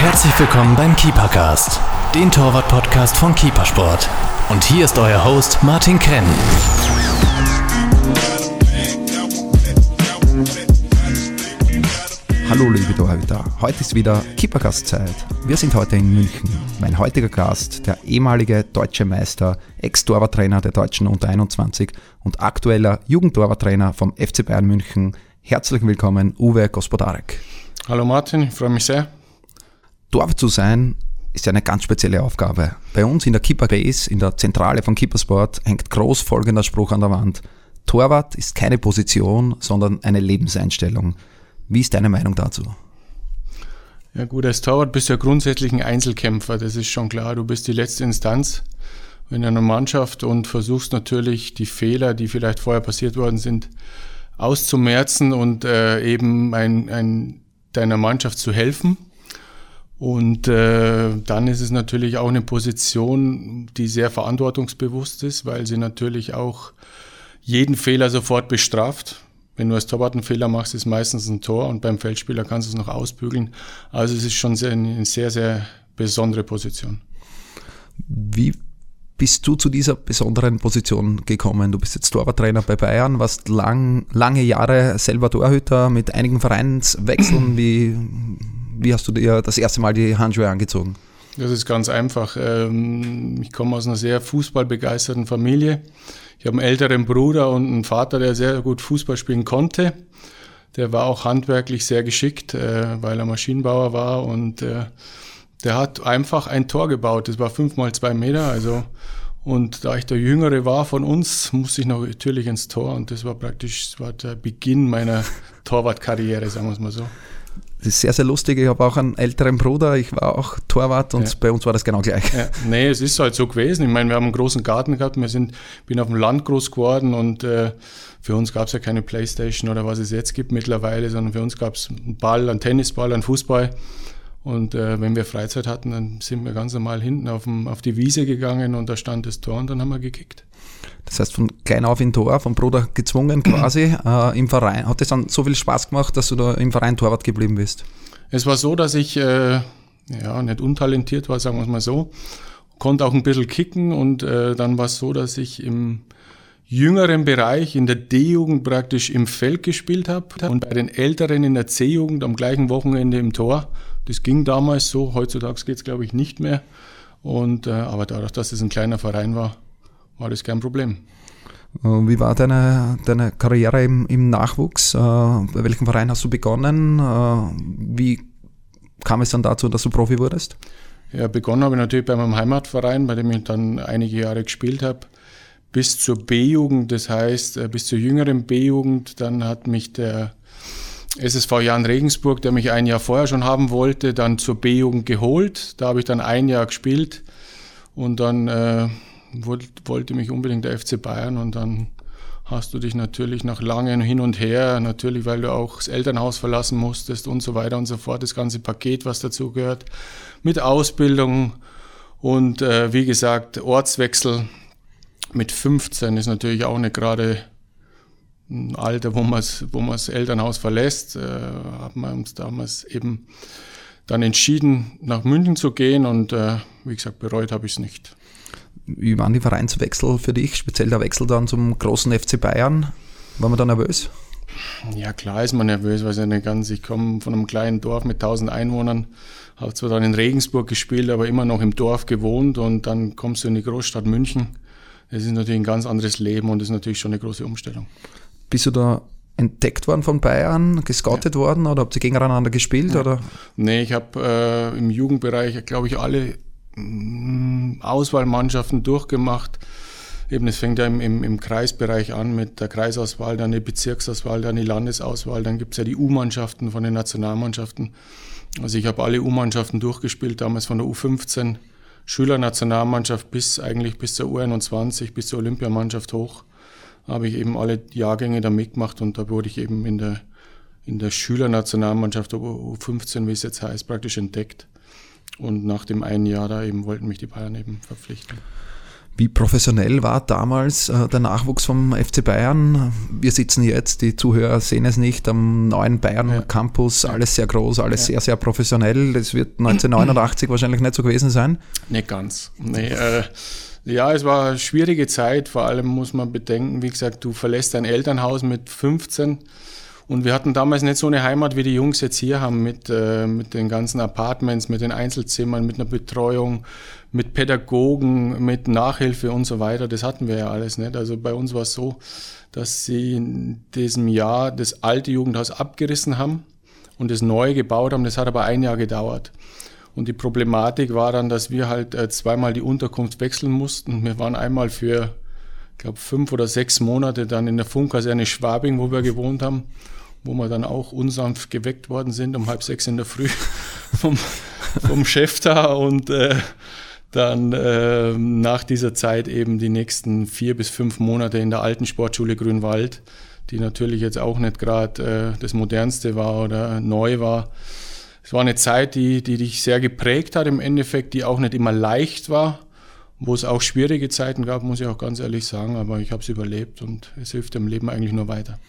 Herzlich willkommen beim Keepercast, den Torwart-Podcast von Keepersport. Und hier ist euer Host Martin Krenn. Hallo liebe Torhüter, heute ist wieder Keepergast-Zeit. Wir sind heute in München. Mein heutiger Gast, der ehemalige deutsche Meister, Ex-Torwarttrainer der Deutschen Unter 21 und aktueller Jugendtorwarttrainer vom FC Bayern München. Herzlich willkommen, Uwe Gospodarek. Hallo Martin, ich freue mich sehr. Torwart zu sein ist eine ganz spezielle Aufgabe. Bei uns in der Keeper Base, in der Zentrale von Keepersport, hängt groß folgender Spruch an der Wand. Torwart ist keine Position, sondern eine Lebenseinstellung. Wie ist deine Meinung dazu? Ja gut, als Torwart bist du ja grundsätzlich ein Einzelkämpfer, das ist schon klar. Du bist die letzte Instanz in einer Mannschaft und versuchst natürlich die Fehler, die vielleicht vorher passiert worden sind, auszumerzen und äh, eben ein, ein, deiner Mannschaft zu helfen. Und äh, dann ist es natürlich auch eine Position, die sehr verantwortungsbewusst ist, weil sie natürlich auch jeden Fehler sofort bestraft. Wenn du als Torwart einen Fehler machst, ist meistens ein Tor und beim Feldspieler kannst du es noch ausbügeln. Also es ist schon sehr, eine sehr, sehr besondere Position. Wie bist du zu dieser besonderen Position gekommen? Du bist jetzt Torwarttrainer bei Bayern, warst lang, lange Jahre selber Torhüter mit einigen Vereinswechseln. Wie, wie hast du dir das erste Mal die Handschuhe angezogen? Das ist ganz einfach. Ähm, ich komme aus einer sehr fußballbegeisterten Familie. Ich habe einen älteren Bruder und einen Vater, der sehr gut Fußball spielen konnte. Der war auch handwerklich sehr geschickt, äh, weil er Maschinenbauer war und äh, der hat einfach ein Tor gebaut. Das war fünf mal zwei Meter, also und da ich der Jüngere war von uns, musste ich natürlich ins Tor und das war praktisch das war der Beginn meiner Torwartkarriere, sagen wir es mal so. Das ist sehr, sehr lustig. Ich habe auch einen älteren Bruder, ich war auch Torwart und ja. bei uns war das genau gleich. Ja. Nee, es ist halt so gewesen. Ich meine, wir haben einen großen Garten gehabt, wir sind, bin auf dem Land groß geworden und äh, für uns gab es ja keine Playstation oder was es jetzt gibt mittlerweile, sondern für uns gab es einen Ball, einen Tennisball, einen Fußball. Und äh, wenn wir Freizeit hatten, dann sind wir ganz normal hinten auf, dem, auf die Wiese gegangen und da stand das Tor und dann haben wir gekickt. Das heißt, von klein auf in Tor, vom Bruder gezwungen quasi äh, im Verein. Hat es dann so viel Spaß gemacht, dass du da im Verein Torwart geblieben bist? Es war so, dass ich äh, ja, nicht untalentiert war, sagen wir es mal so. Konnte auch ein bisschen kicken und äh, dann war es so, dass ich im jüngeren Bereich in der D-Jugend praktisch im Feld gespielt habe und bei den Älteren in der C-Jugend am gleichen Wochenende im Tor. Das ging damals so, heutzutage geht es glaube ich nicht mehr. Und, äh, aber dadurch, dass es ein kleiner Verein war, war das kein Problem. Äh, wie war deine, deine Karriere im, im Nachwuchs? Äh, bei welchem Verein hast du begonnen? Äh, wie kam es dann dazu, dass du Profi wurdest? Ja, begonnen habe ich natürlich bei meinem Heimatverein, bei dem ich dann einige Jahre gespielt habe, bis zur B-Jugend, das heißt bis zur jüngeren B-Jugend. Dann hat mich der SSV Jan Regensburg, der mich ein Jahr vorher schon haben wollte, dann zur B-Jugend geholt. Da habe ich dann ein Jahr gespielt und dann äh, wollte mich unbedingt der FC Bayern und dann hast du dich natürlich nach langem Hin und Her, natürlich weil du auch das Elternhaus verlassen musstest und so weiter und so fort, das ganze Paket, was dazu gehört, mit Ausbildung und äh, wie gesagt, Ortswechsel mit 15 ist natürlich auch nicht gerade ein Alter, wo man wo das Elternhaus verlässt. Äh, haben wir uns damals eben dann entschieden, nach München zu gehen und äh, wie gesagt, bereut habe ich es nicht. Wie waren die Vereinswechsel für dich, speziell der Wechsel dann zum großen FC Bayern? War man da nervös? Ja, klar ist man nervös, weil ich nicht ganz, ich komme von einem kleinen Dorf mit 1000 Einwohnern, habe zwar dann in Regensburg gespielt, aber immer noch im Dorf gewohnt und dann kommst du in die Großstadt München. Das ist natürlich ein ganz anderes Leben und das ist natürlich schon eine große Umstellung. Bist du da entdeckt worden von Bayern, gescoutet ja. worden oder habt ihr gegeneinander gespielt? Ja. Oder? Nee, ich habe äh, im Jugendbereich, glaube ich, alle Auswahlmannschaften durchgemacht. Eben, es fängt ja im, im, im, Kreisbereich an mit der Kreisauswahl, dann die Bezirksauswahl, dann die Landesauswahl, dann gibt es ja die U-Mannschaften von den Nationalmannschaften. Also ich habe alle U-Mannschaften durchgespielt, damals von der U15, Schülernationalmannschaft bis eigentlich bis zur U21, bis zur Olympiamannschaft hoch, habe ich eben alle Jahrgänge da mitgemacht und da wurde ich eben in der, in der Schülernationalmannschaft U15, wie es jetzt heißt, praktisch entdeckt. Und nach dem einen Jahr da eben wollten mich die Bayern eben verpflichten. Wie professionell war damals äh, der Nachwuchs vom FC Bayern? Wir sitzen jetzt, die Zuhörer sehen es nicht, am neuen Bayern ja. Campus, alles sehr groß, alles ja. sehr, sehr professionell. Das wird 1989 wahrscheinlich nicht so gewesen sein. Nicht ganz. Nee, äh, ja, es war eine schwierige Zeit. Vor allem muss man bedenken, wie gesagt, du verlässt dein Elternhaus mit 15 und wir hatten damals nicht so eine Heimat, wie die Jungs jetzt hier haben, mit, äh, mit den ganzen Apartments, mit den Einzelzimmern, mit einer Betreuung, mit Pädagogen, mit Nachhilfe und so weiter. Das hatten wir ja alles nicht. Also bei uns war es so, dass sie in diesem Jahr das alte Jugendhaus abgerissen haben und das neue gebaut haben. Das hat aber ein Jahr gedauert. Und die Problematik war dann, dass wir halt äh, zweimal die Unterkunft wechseln mussten. Wir waren einmal für, ich glaube, fünf oder sechs Monate dann in der Funkkaserne Schwabing, wo wir gewohnt haben wo wir dann auch unsanft geweckt worden sind um halb sechs in der Früh vom, vom Chef da und äh, dann äh, nach dieser Zeit eben die nächsten vier bis fünf Monate in der alten Sportschule Grünwald, die natürlich jetzt auch nicht gerade äh, das modernste war oder neu war. Es war eine Zeit, die, die dich sehr geprägt hat im Endeffekt, die auch nicht immer leicht war, wo es auch schwierige Zeiten gab, muss ich auch ganz ehrlich sagen, aber ich habe es überlebt und es hilft dem Leben eigentlich nur weiter.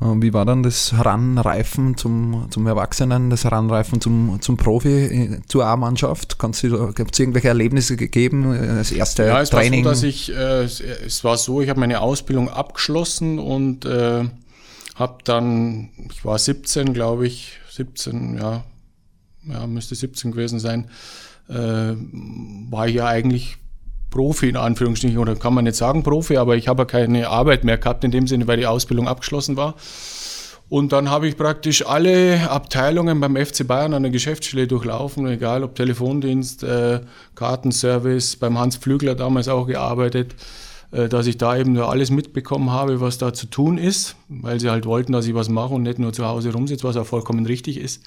Wie war dann das Heranreifen zum, zum Erwachsenen, das Heranreifen zum, zum Profi, äh, zur A-Mannschaft? Gibt es irgendwelche Erlebnisse gegeben, äh, das erste ja, es Training? War so, dass ich, äh, es war so, ich habe meine Ausbildung abgeschlossen und äh, habe dann, ich war 17, glaube ich, 17, ja, ja, müsste 17 gewesen sein, äh, war ich ja eigentlich Profi in Anführungsstrichen, oder kann man nicht sagen Profi, aber ich habe keine Arbeit mehr gehabt in dem Sinne, weil die Ausbildung abgeschlossen war. Und dann habe ich praktisch alle Abteilungen beim FC Bayern an der Geschäftsstelle durchlaufen, egal ob Telefondienst, äh, Kartenservice, beim Hans Flügler damals auch gearbeitet, äh, dass ich da eben nur alles mitbekommen habe, was da zu tun ist, weil sie halt wollten, dass ich was mache und nicht nur zu Hause rumsitze, was auch vollkommen richtig ist.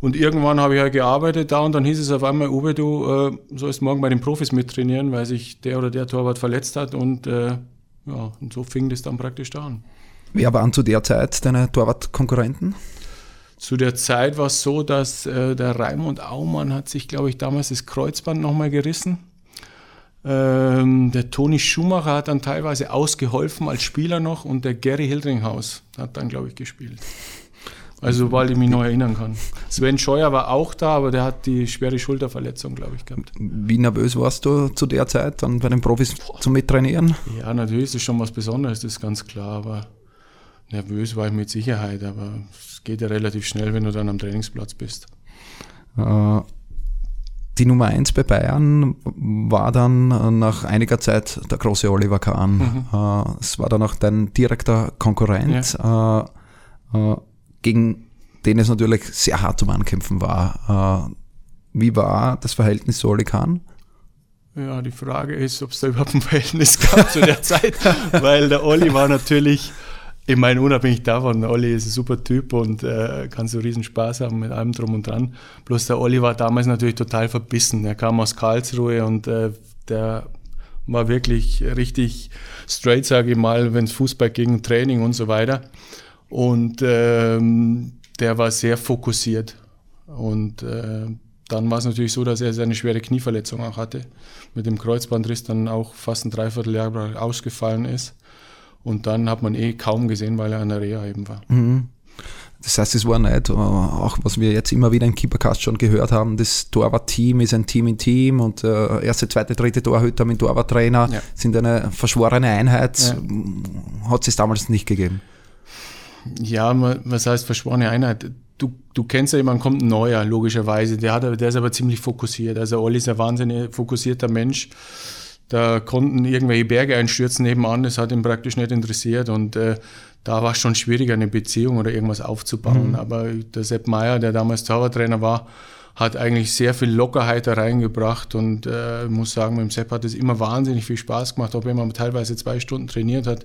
Und irgendwann habe ich halt gearbeitet da und dann hieß es auf einmal, Uwe, du äh, sollst morgen bei den Profis mittrainieren, weil sich der oder der Torwart verletzt hat. Und äh, ja, und so fing das dann praktisch da an. Wer waren zu der Zeit deine Torwartkonkurrenten? Zu der Zeit war es so, dass äh, der Raimund Aumann hat sich, glaube ich, damals das Kreuzband nochmal gerissen. Ähm, der Toni Schumacher hat dann teilweise ausgeholfen als Spieler noch und der Gary Hildringhaus hat dann, glaube ich, gespielt. Also sobald ich mich noch erinnern kann. Sven Scheuer war auch da, aber der hat die schwere Schulterverletzung, glaube ich, gehabt. Wie nervös warst du zu der Zeit dann bei den Profis zum Mittrainieren? Ja, natürlich ist das schon was Besonderes, das ist ganz klar, aber nervös war ich mit Sicherheit, aber es geht ja relativ schnell, wenn du dann am Trainingsplatz bist. Äh, die Nummer 1 bei Bayern war dann nach einiger Zeit der große Oliver Kahn. Mhm. Äh, es war dann auch dein direkter Konkurrent. Ja. Äh, gegen den es natürlich sehr hart zum Ankämpfen war. Äh, wie war das Verhältnis zu Oli Kahn? Ja, die Frage ist, ob es da überhaupt ein Verhältnis gab zu der Zeit, weil der Olli war natürlich, ich meine, unabhängig davon, der Olli ist ein super Typ und äh, kann so riesen Spaß haben mit allem drum und dran. Bloß der Olli war damals natürlich total verbissen. Er kam aus Karlsruhe und äh, der war wirklich richtig straight, sage ich mal, wenn es Fußball ging, Training und so weiter. Und ähm, der war sehr fokussiert. Und äh, dann war es natürlich so, dass er seine schwere Knieverletzung auch hatte. Mit dem Kreuzbandriss dann auch fast ein Dreivierteljahr ausgefallen ist. Und dann hat man eh kaum gesehen, weil er an der Reha eben war. Mhm. Das heißt, es war nicht, äh, auch was wir jetzt immer wieder im Keepercast schon gehört haben, das Torwart-Team ist ein Team in Team und äh, erste, zweite, dritte Torhüter mit Torwarttrainer ja. sind eine verschworene Einheit. Ja. Hat es damals nicht gegeben? Ja, was heißt verschworene Einheit? Du, du kennst ja jemanden, kommt ein neuer, logischerweise. Der, hat, der ist aber ziemlich fokussiert. Also Olli ist ein wahnsinnig fokussierter Mensch. Da konnten irgendwelche Berge einstürzen nebenan, das hat ihn praktisch nicht interessiert. Und äh, da war es schon schwieriger, eine Beziehung oder irgendwas aufzubauen. Mhm. Aber der Sepp Meier, der damals Zaubertrainer war, hat eigentlich sehr viel Lockerheit da reingebracht und äh, ich muss sagen, mit dem Sepp hat es immer wahnsinnig viel Spaß gemacht, auch wenn man teilweise zwei Stunden trainiert hat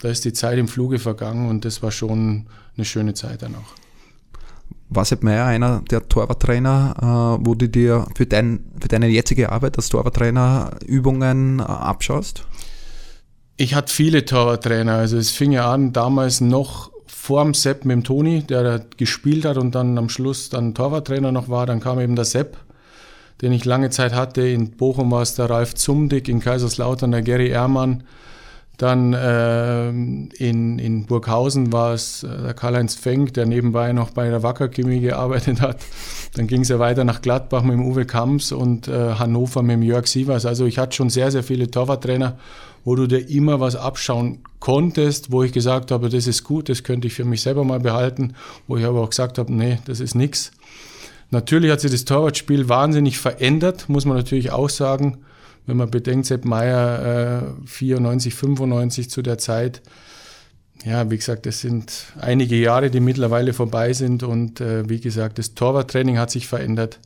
da ist die Zeit im Fluge vergangen und das war schon eine schöne Zeit dann auch. War Sepp Meier einer der Torwarttrainer, äh, wo du dir für, dein, für deine jetzige Arbeit als Torwarttrainer Übungen äh, abschaust? Ich hatte viele Torwarttrainer. Also es fing ja an damals noch vor dem Sepp mit dem Toni, der da gespielt hat und dann am Schluss dann Torwarttrainer noch war. Dann kam eben der Sepp den ich lange Zeit hatte. In Bochum war es der Ralf Zumdick, in Kaiserslautern der Gary Ehrmann. Dann äh, in, in Burghausen war es äh, der Karl-Heinz Fenk, der nebenbei noch bei der Wacker Chemie gearbeitet hat. Dann ging es ja weiter nach Gladbach mit dem Uwe Kamps und äh, Hannover mit dem Jörg Sievers. Also ich hatte schon sehr, sehr viele Torwarttrainer, wo du dir immer was abschauen konntest, wo ich gesagt habe, das ist gut, das könnte ich für mich selber mal behalten, wo ich aber auch gesagt habe, nee, das ist nichts. Natürlich hat sich das Torwartspiel wahnsinnig verändert, muss man natürlich auch sagen. Wenn man bedenkt, Sepp Meier äh, 94, 95 zu der Zeit, ja, wie gesagt, das sind einige Jahre, die mittlerweile vorbei sind und äh, wie gesagt, das Torwarttraining hat sich verändert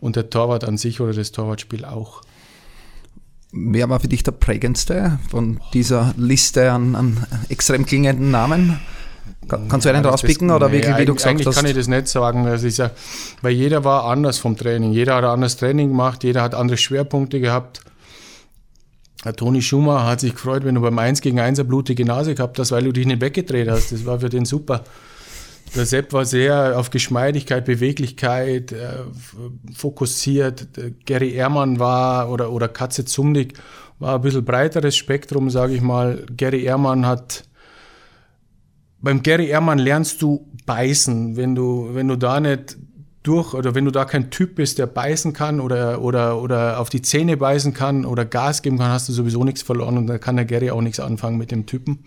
und der Torwart an sich oder das Torwartspiel auch. Wer war für dich der prägendste von dieser Liste an, an extrem klingenden Namen? Kannst du einen ja, rauspicken das, oder nee, wirklich, wie du gesagt eigentlich hast? kann ich das nicht sagen. Also ich sag, weil jeder war anders vom Training. Jeder hat ein anderes Training gemacht, jeder hat andere Schwerpunkte gehabt. Der Toni Schumacher hat sich gefreut, wenn du beim 1 gegen 1 eine blutige Nase gehabt hast, weil du dich nicht weggedreht hast. Das war für den super. Der Sepp war sehr auf Geschmeidigkeit, Beweglichkeit äh, fokussiert. Gary Ehrmann war oder, oder Katze Zumdig war ein bisschen breiteres Spektrum, sage ich mal. Gary Ehrmann hat beim Gary Ehrmann lernst du beißen, wenn du, wenn du da nicht durch oder wenn du da kein Typ bist, der beißen kann oder, oder, oder auf die Zähne beißen kann oder Gas geben kann, hast du sowieso nichts verloren und da kann der Gary auch nichts anfangen mit dem Typen.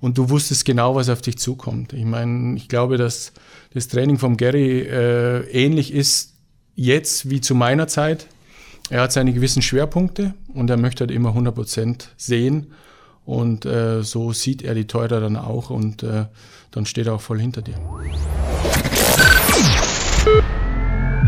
Und du wusstest genau, was auf dich zukommt. Ich meine, ich glaube, dass das Training vom Gary äh, ähnlich ist jetzt wie zu meiner Zeit. Er hat seine gewissen Schwerpunkte und er möchte halt immer 100 Prozent sehen. Und äh, so sieht er die Teurer dann auch und äh, dann steht er auch voll hinter dir.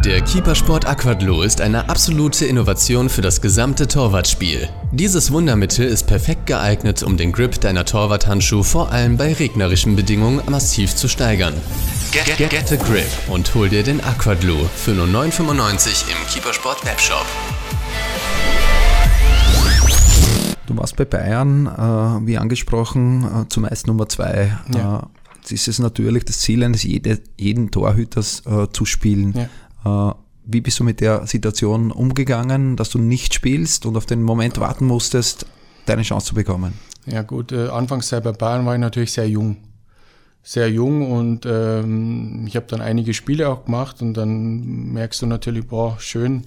Der Keepersport Aquadlo ist eine absolute Innovation für das gesamte Torwartspiel. Dieses Wundermittel ist perfekt geeignet, um den Grip deiner Torwarthandschuhe vor allem bei regnerischen Bedingungen massiv zu steigern. Get, get, get a grip und hol dir den Aquadlo für nur 9,95 im Keepersport Webshop. Du warst bei Bayern, äh, wie angesprochen, äh, zumeist Nummer zwei. Ja. Äh, ist es natürlich das Ziel eines jede, jeden Torhüters äh, zu spielen. Ja. Äh, wie bist du mit der Situation umgegangen, dass du nicht spielst und auf den Moment warten musstest, deine Chance zu bekommen? Ja gut, äh, Anfangszeit bei Bayern war ich natürlich sehr jung. Sehr jung und ähm, ich habe dann einige Spiele auch gemacht und dann merkst du natürlich, boah, schön,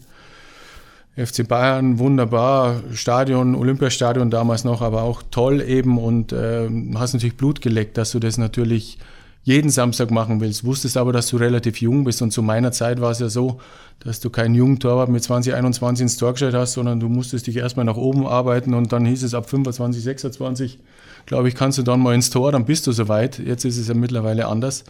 FC Bayern, wunderbar, Stadion, Olympiastadion damals noch, aber auch toll eben und äh, hast natürlich Blut geleckt, dass du das natürlich jeden Samstag machen willst. Wusstest aber, dass du relativ jung bist und zu meiner Zeit war es ja so, dass du keinen jungen Torwart mit 20, 21 ins Tor gestellt hast, sondern du musstest dich erstmal nach oben arbeiten und dann hieß es ab 25, 26, glaube ich, kannst du dann mal ins Tor, dann bist du soweit. Jetzt ist es ja mittlerweile anders.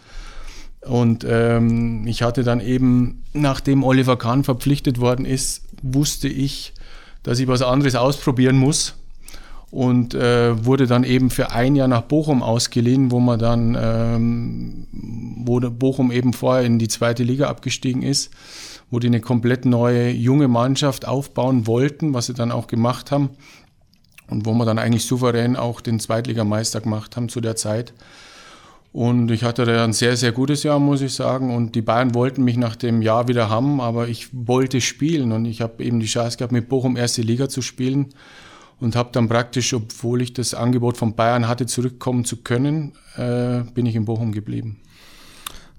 Und ähm, ich hatte dann eben, nachdem Oliver Kahn verpflichtet worden ist, wusste ich, dass ich was anderes ausprobieren muss und äh, wurde dann eben für ein Jahr nach Bochum ausgeliehen, wo man dann, ähm, wo Bochum eben vorher in die zweite Liga abgestiegen ist, wo die eine komplett neue junge Mannschaft aufbauen wollten, was sie dann auch gemacht haben und wo wir dann eigentlich souverän auch den Zweitligameister gemacht haben zu der Zeit. Und ich hatte da ein sehr, sehr gutes Jahr, muss ich sagen. Und die Bayern wollten mich nach dem Jahr wieder haben, aber ich wollte spielen. Und ich habe eben die Chance gehabt, mit Bochum erste Liga zu spielen. Und habe dann praktisch, obwohl ich das Angebot von Bayern hatte, zurückkommen zu können, äh, bin ich in Bochum geblieben.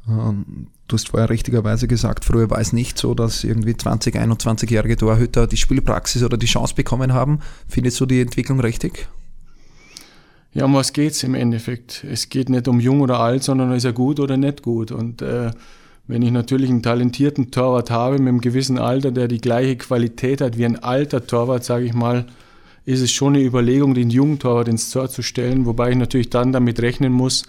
Ähm, du hast vorher richtigerweise gesagt, früher war es nicht so, dass irgendwie 20, 21-jährige Torhüter die Spielpraxis oder die Chance bekommen haben. Findest du die Entwicklung richtig? Ja, um was geht's im Endeffekt? Es geht nicht um jung oder alt, sondern ist er gut oder nicht gut. Und äh, wenn ich natürlich einen talentierten Torwart habe mit einem gewissen Alter, der die gleiche Qualität hat wie ein alter Torwart, sage ich mal, ist es schon eine Überlegung, den jungen Torwart ins Tor zu stellen, wobei ich natürlich dann damit rechnen muss,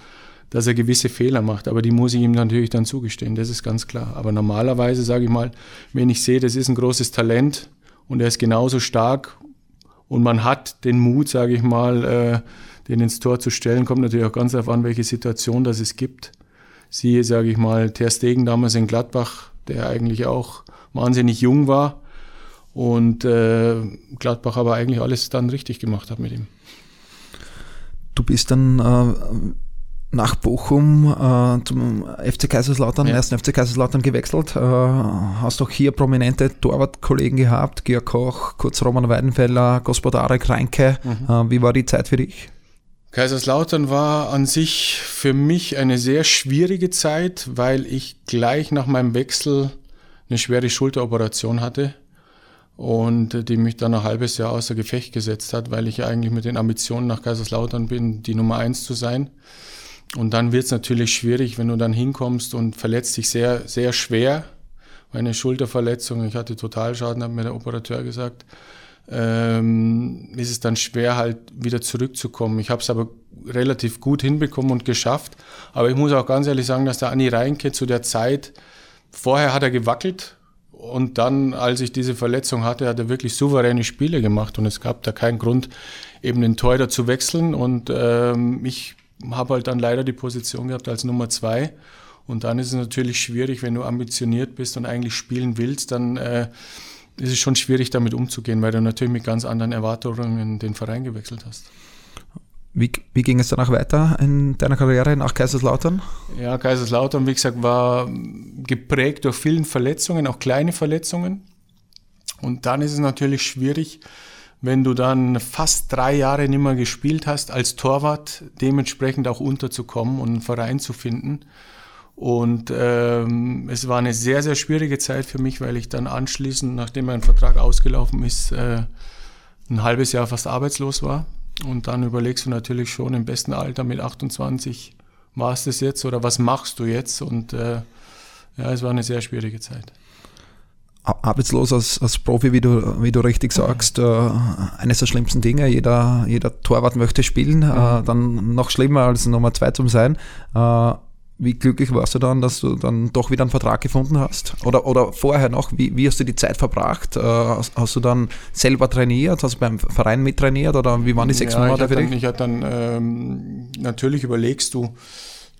dass er gewisse Fehler macht. Aber die muss ich ihm natürlich dann zugestehen, das ist ganz klar. Aber normalerweise sage ich mal, wenn ich sehe, das ist ein großes Talent und er ist genauso stark und man hat den Mut, sage ich mal, äh, den ins Tor zu stellen, kommt natürlich auch ganz darauf an, welche Situation das es gibt. Siehe, sage ich mal, Ter Stegen damals in Gladbach, der eigentlich auch wahnsinnig jung war und äh, Gladbach aber eigentlich alles dann richtig gemacht hat mit ihm. Du bist dann äh, nach Bochum äh, zum FC Kaiserslautern, ja. ersten FC Kaiserslautern gewechselt. Äh, hast auch hier prominente Torwartkollegen gehabt, Georg Koch, kurz Roman Weidenfeller, Gospodarek Reinke. Mhm. Äh, wie war die Zeit für dich? Kaiserslautern war an sich für mich eine sehr schwierige Zeit, weil ich gleich nach meinem Wechsel eine schwere Schulteroperation hatte und die mich dann ein halbes Jahr außer Gefecht gesetzt hat, weil ich eigentlich mit den Ambitionen nach Kaiserslautern bin, die Nummer eins zu sein. Und dann wird es natürlich schwierig, wenn du dann hinkommst und verletzt dich sehr, sehr schwer. Meine Schulterverletzung, ich hatte Totalschaden, hat mir der Operateur gesagt, ähm, ist es dann schwer, halt wieder zurückzukommen. Ich habe es aber relativ gut hinbekommen und geschafft. Aber ich muss auch ganz ehrlich sagen, dass der Anni Reinke zu der Zeit, vorher hat er gewackelt und dann, als ich diese Verletzung hatte, hat er wirklich souveräne Spiele gemacht und es gab da keinen Grund, eben den Teurer zu wechseln. Und ähm, ich habe halt dann leider die Position gehabt als Nummer zwei. Und dann ist es natürlich schwierig, wenn du ambitioniert bist und eigentlich spielen willst, dann äh, ist es schon schwierig, damit umzugehen, weil du natürlich mit ganz anderen Erwartungen den Verein gewechselt hast. Wie, wie ging es danach weiter in deiner Karriere nach Kaiserslautern? Ja, Kaiserslautern, wie gesagt, war geprägt durch vielen Verletzungen, auch kleine Verletzungen. Und dann ist es natürlich schwierig, wenn du dann fast drei Jahre nicht mehr gespielt hast, als Torwart dementsprechend auch unterzukommen und einen Verein zu finden. Und ähm, es war eine sehr, sehr schwierige Zeit für mich, weil ich dann anschließend, nachdem mein Vertrag ausgelaufen ist, äh, ein halbes Jahr fast arbeitslos war. Und dann überlegst du natürlich schon im besten Alter mit 28, war es das jetzt oder was machst du jetzt? Und äh, ja, es war eine sehr schwierige Zeit arbeitslos als, als Profi, wie du, wie du richtig sagst, äh, eines der schlimmsten Dinge. Jeder, jeder Torwart möchte spielen, äh, mhm. dann noch schlimmer als Nummer zwei zu sein. Äh, wie glücklich warst du dann, dass du dann doch wieder einen Vertrag gefunden hast? Oder, oder vorher noch, wie, wie hast du die Zeit verbracht? Äh, hast, hast, du dann selber trainiert? Hast du beim Verein mittrainiert? Oder wie waren die sechs ja, Monate für dich? Ich hatte dann, ähm, natürlich überlegst du,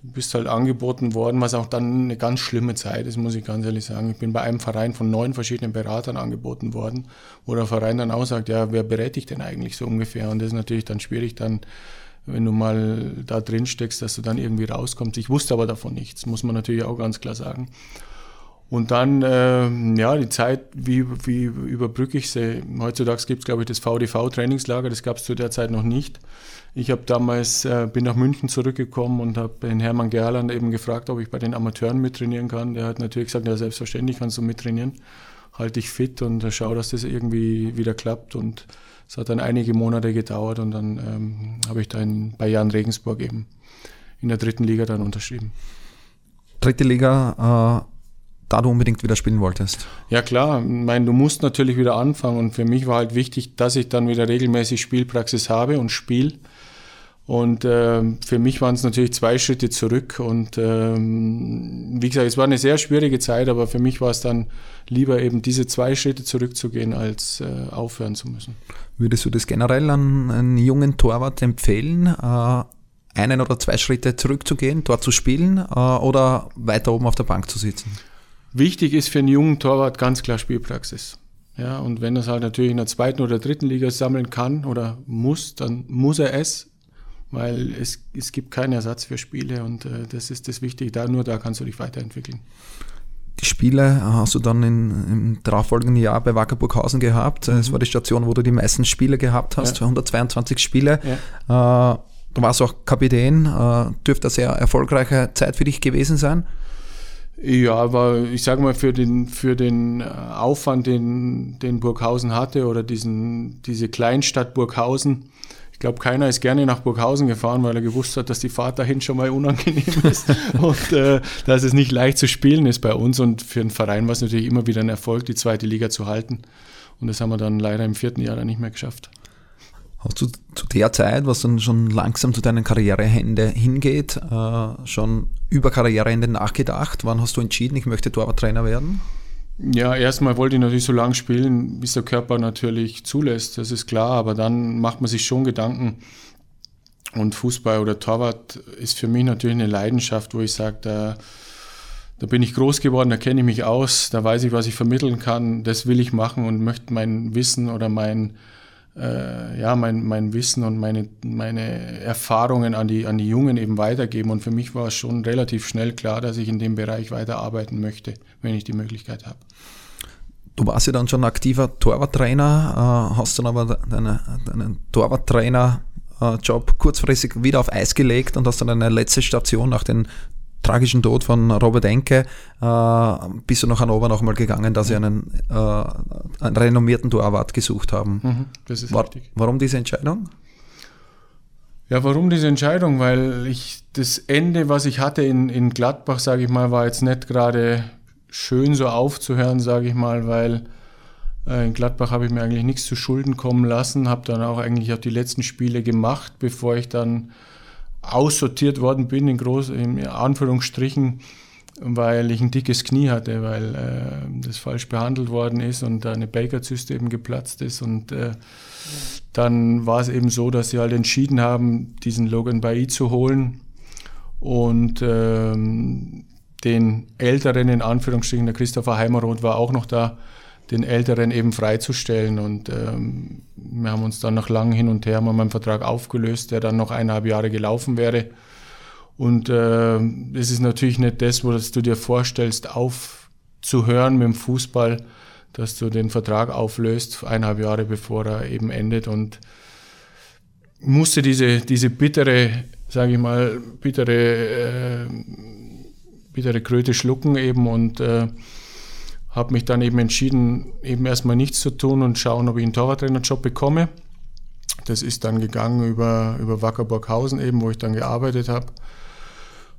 du bist halt angeboten worden, was auch dann eine ganz schlimme Zeit ist, muss ich ganz ehrlich sagen. Ich bin bei einem Verein von neun verschiedenen Beratern angeboten worden, wo der Verein dann auch sagt, ja, wer berät dich denn eigentlich so ungefähr? Und das ist natürlich dann schwierig, dann, wenn du mal da drin steckst, dass du dann irgendwie rauskommst. Ich wusste aber davon nichts, muss man natürlich auch ganz klar sagen. Und dann, äh, ja, die Zeit, wie, wie überbrücke ich sie? Heutzutage gibt es, glaube ich, das VDV-Trainingslager, das gab es zu der Zeit noch nicht. Ich habe damals, äh, bin nach München zurückgekommen und habe den Hermann Gerland eben gefragt, ob ich bei den Amateuren mittrainieren kann. Der hat natürlich gesagt, ja, selbstverständlich kannst du mittrainieren. Halte dich fit und schau, dass das irgendwie wieder klappt. Und es hat dann einige Monate gedauert und dann ähm, habe ich da in, bei Jan Regensburg eben in der dritten Liga dann unterschrieben. Dritte Liga, äh da du unbedingt wieder spielen wolltest? Ja klar, ich meine, du musst natürlich wieder anfangen und für mich war halt wichtig, dass ich dann wieder regelmäßig Spielpraxis habe und spiele. Und äh, für mich waren es natürlich zwei Schritte zurück. Und ähm, wie gesagt, es war eine sehr schwierige Zeit, aber für mich war es dann lieber eben diese zwei Schritte zurückzugehen, als äh, aufhören zu müssen. Würdest du das generell an einen jungen Torwart empfehlen, äh, einen oder zwei Schritte zurückzugehen, dort zu spielen äh, oder weiter oben auf der Bank zu sitzen? Wichtig ist für einen jungen Torwart ganz klar Spielpraxis. Ja, und wenn er es halt natürlich in der zweiten oder dritten Liga sammeln kann oder muss, dann muss er es weil es, es gibt keinen Ersatz für Spiele und äh, das ist das Wichtige. Da, nur da kannst du dich weiterentwickeln. Die Spiele hast du dann in, im darauffolgenden Jahr bei Wacker Burghausen gehabt. Mhm. Es war die Station, wo du die meisten Spiele gehabt hast, ja. 122 Spiele. Ja. Äh, du warst auch Kapitän, äh, dürfte eine sehr erfolgreiche Zeit für dich gewesen sein. Ja, aber ich sage mal, für den, für den äh, Aufwand, den, den Burghausen hatte oder diesen, diese Kleinstadt Burghausen, ich glaube, keiner ist gerne nach Burghausen gefahren, weil er gewusst hat, dass die Fahrt dahin schon mal unangenehm ist und äh, dass es nicht leicht zu spielen ist bei uns. Und für einen Verein war es natürlich immer wieder ein Erfolg, die zweite Liga zu halten. Und das haben wir dann leider im vierten Jahr dann nicht mehr geschafft. Hast du zu der Zeit, was dann schon langsam zu deinen Karriereende hingeht, äh, schon über Karriereende nachgedacht? Wann hast du entschieden, ich möchte Torwarttrainer werden? Ja, erstmal wollte ich natürlich so lange spielen, bis der Körper natürlich zulässt, das ist klar, aber dann macht man sich schon Gedanken. Und Fußball oder Torwart ist für mich natürlich eine Leidenschaft, wo ich sage, da, da bin ich groß geworden, da kenne ich mich aus, da weiß ich, was ich vermitteln kann, das will ich machen und möchte mein Wissen oder mein, äh, ja, mein, mein Wissen und meine, meine Erfahrungen an die, an die Jungen eben weitergeben. Und für mich war es schon relativ schnell klar, dass ich in dem Bereich weiterarbeiten möchte, wenn ich die Möglichkeit habe. Du warst ja dann schon aktiver Torwarttrainer, äh, hast dann aber deine, deinen Torwarttrainer-Job kurzfristig wieder auf Eis gelegt und hast dann eine letzte Station nach den tragischen Tod von Robert Enke äh, bist du nach Hannover nochmal gegangen, dass sie einen, äh, einen renommierten Torwart gesucht haben. Mhm, das ist War, richtig. Warum diese Entscheidung? Ja, warum diese Entscheidung? Weil ich das Ende, was ich hatte in, in Gladbach, sage ich mal, war jetzt nicht gerade schön so aufzuhören, sage ich mal, weil äh, in Gladbach habe ich mir eigentlich nichts zu Schulden kommen lassen, habe dann auch eigentlich auch die letzten Spiele gemacht, bevor ich dann aussortiert worden bin, in, groß, in Anführungsstrichen, weil ich ein dickes Knie hatte, weil äh, das falsch behandelt worden ist und eine Baker-Zyste eben geplatzt ist. Und äh, dann war es eben so, dass sie halt entschieden haben, diesen Logan Bailly zu holen und ähm, den Älteren, in Anführungsstrichen, der Christopher Heimeroth war auch noch da, den Älteren eben freizustellen. Und ähm, wir haben uns dann nach langem Hin und Her mal meinen Vertrag aufgelöst, der dann noch eineinhalb Jahre gelaufen wäre. Und äh, es ist natürlich nicht das, was du dir vorstellst, aufzuhören mit dem Fußball, dass du den Vertrag auflöst, eineinhalb Jahre bevor er eben endet. Und musste diese, diese bittere, sage ich mal, bittere, äh, bittere Kröte schlucken eben und äh, habe mich dann eben entschieden, eben erstmal nichts zu tun und schauen, ob ich einen Torwarttrainerjob bekomme. Das ist dann gegangen über, über Wackerburghausen eben, wo ich dann gearbeitet habe.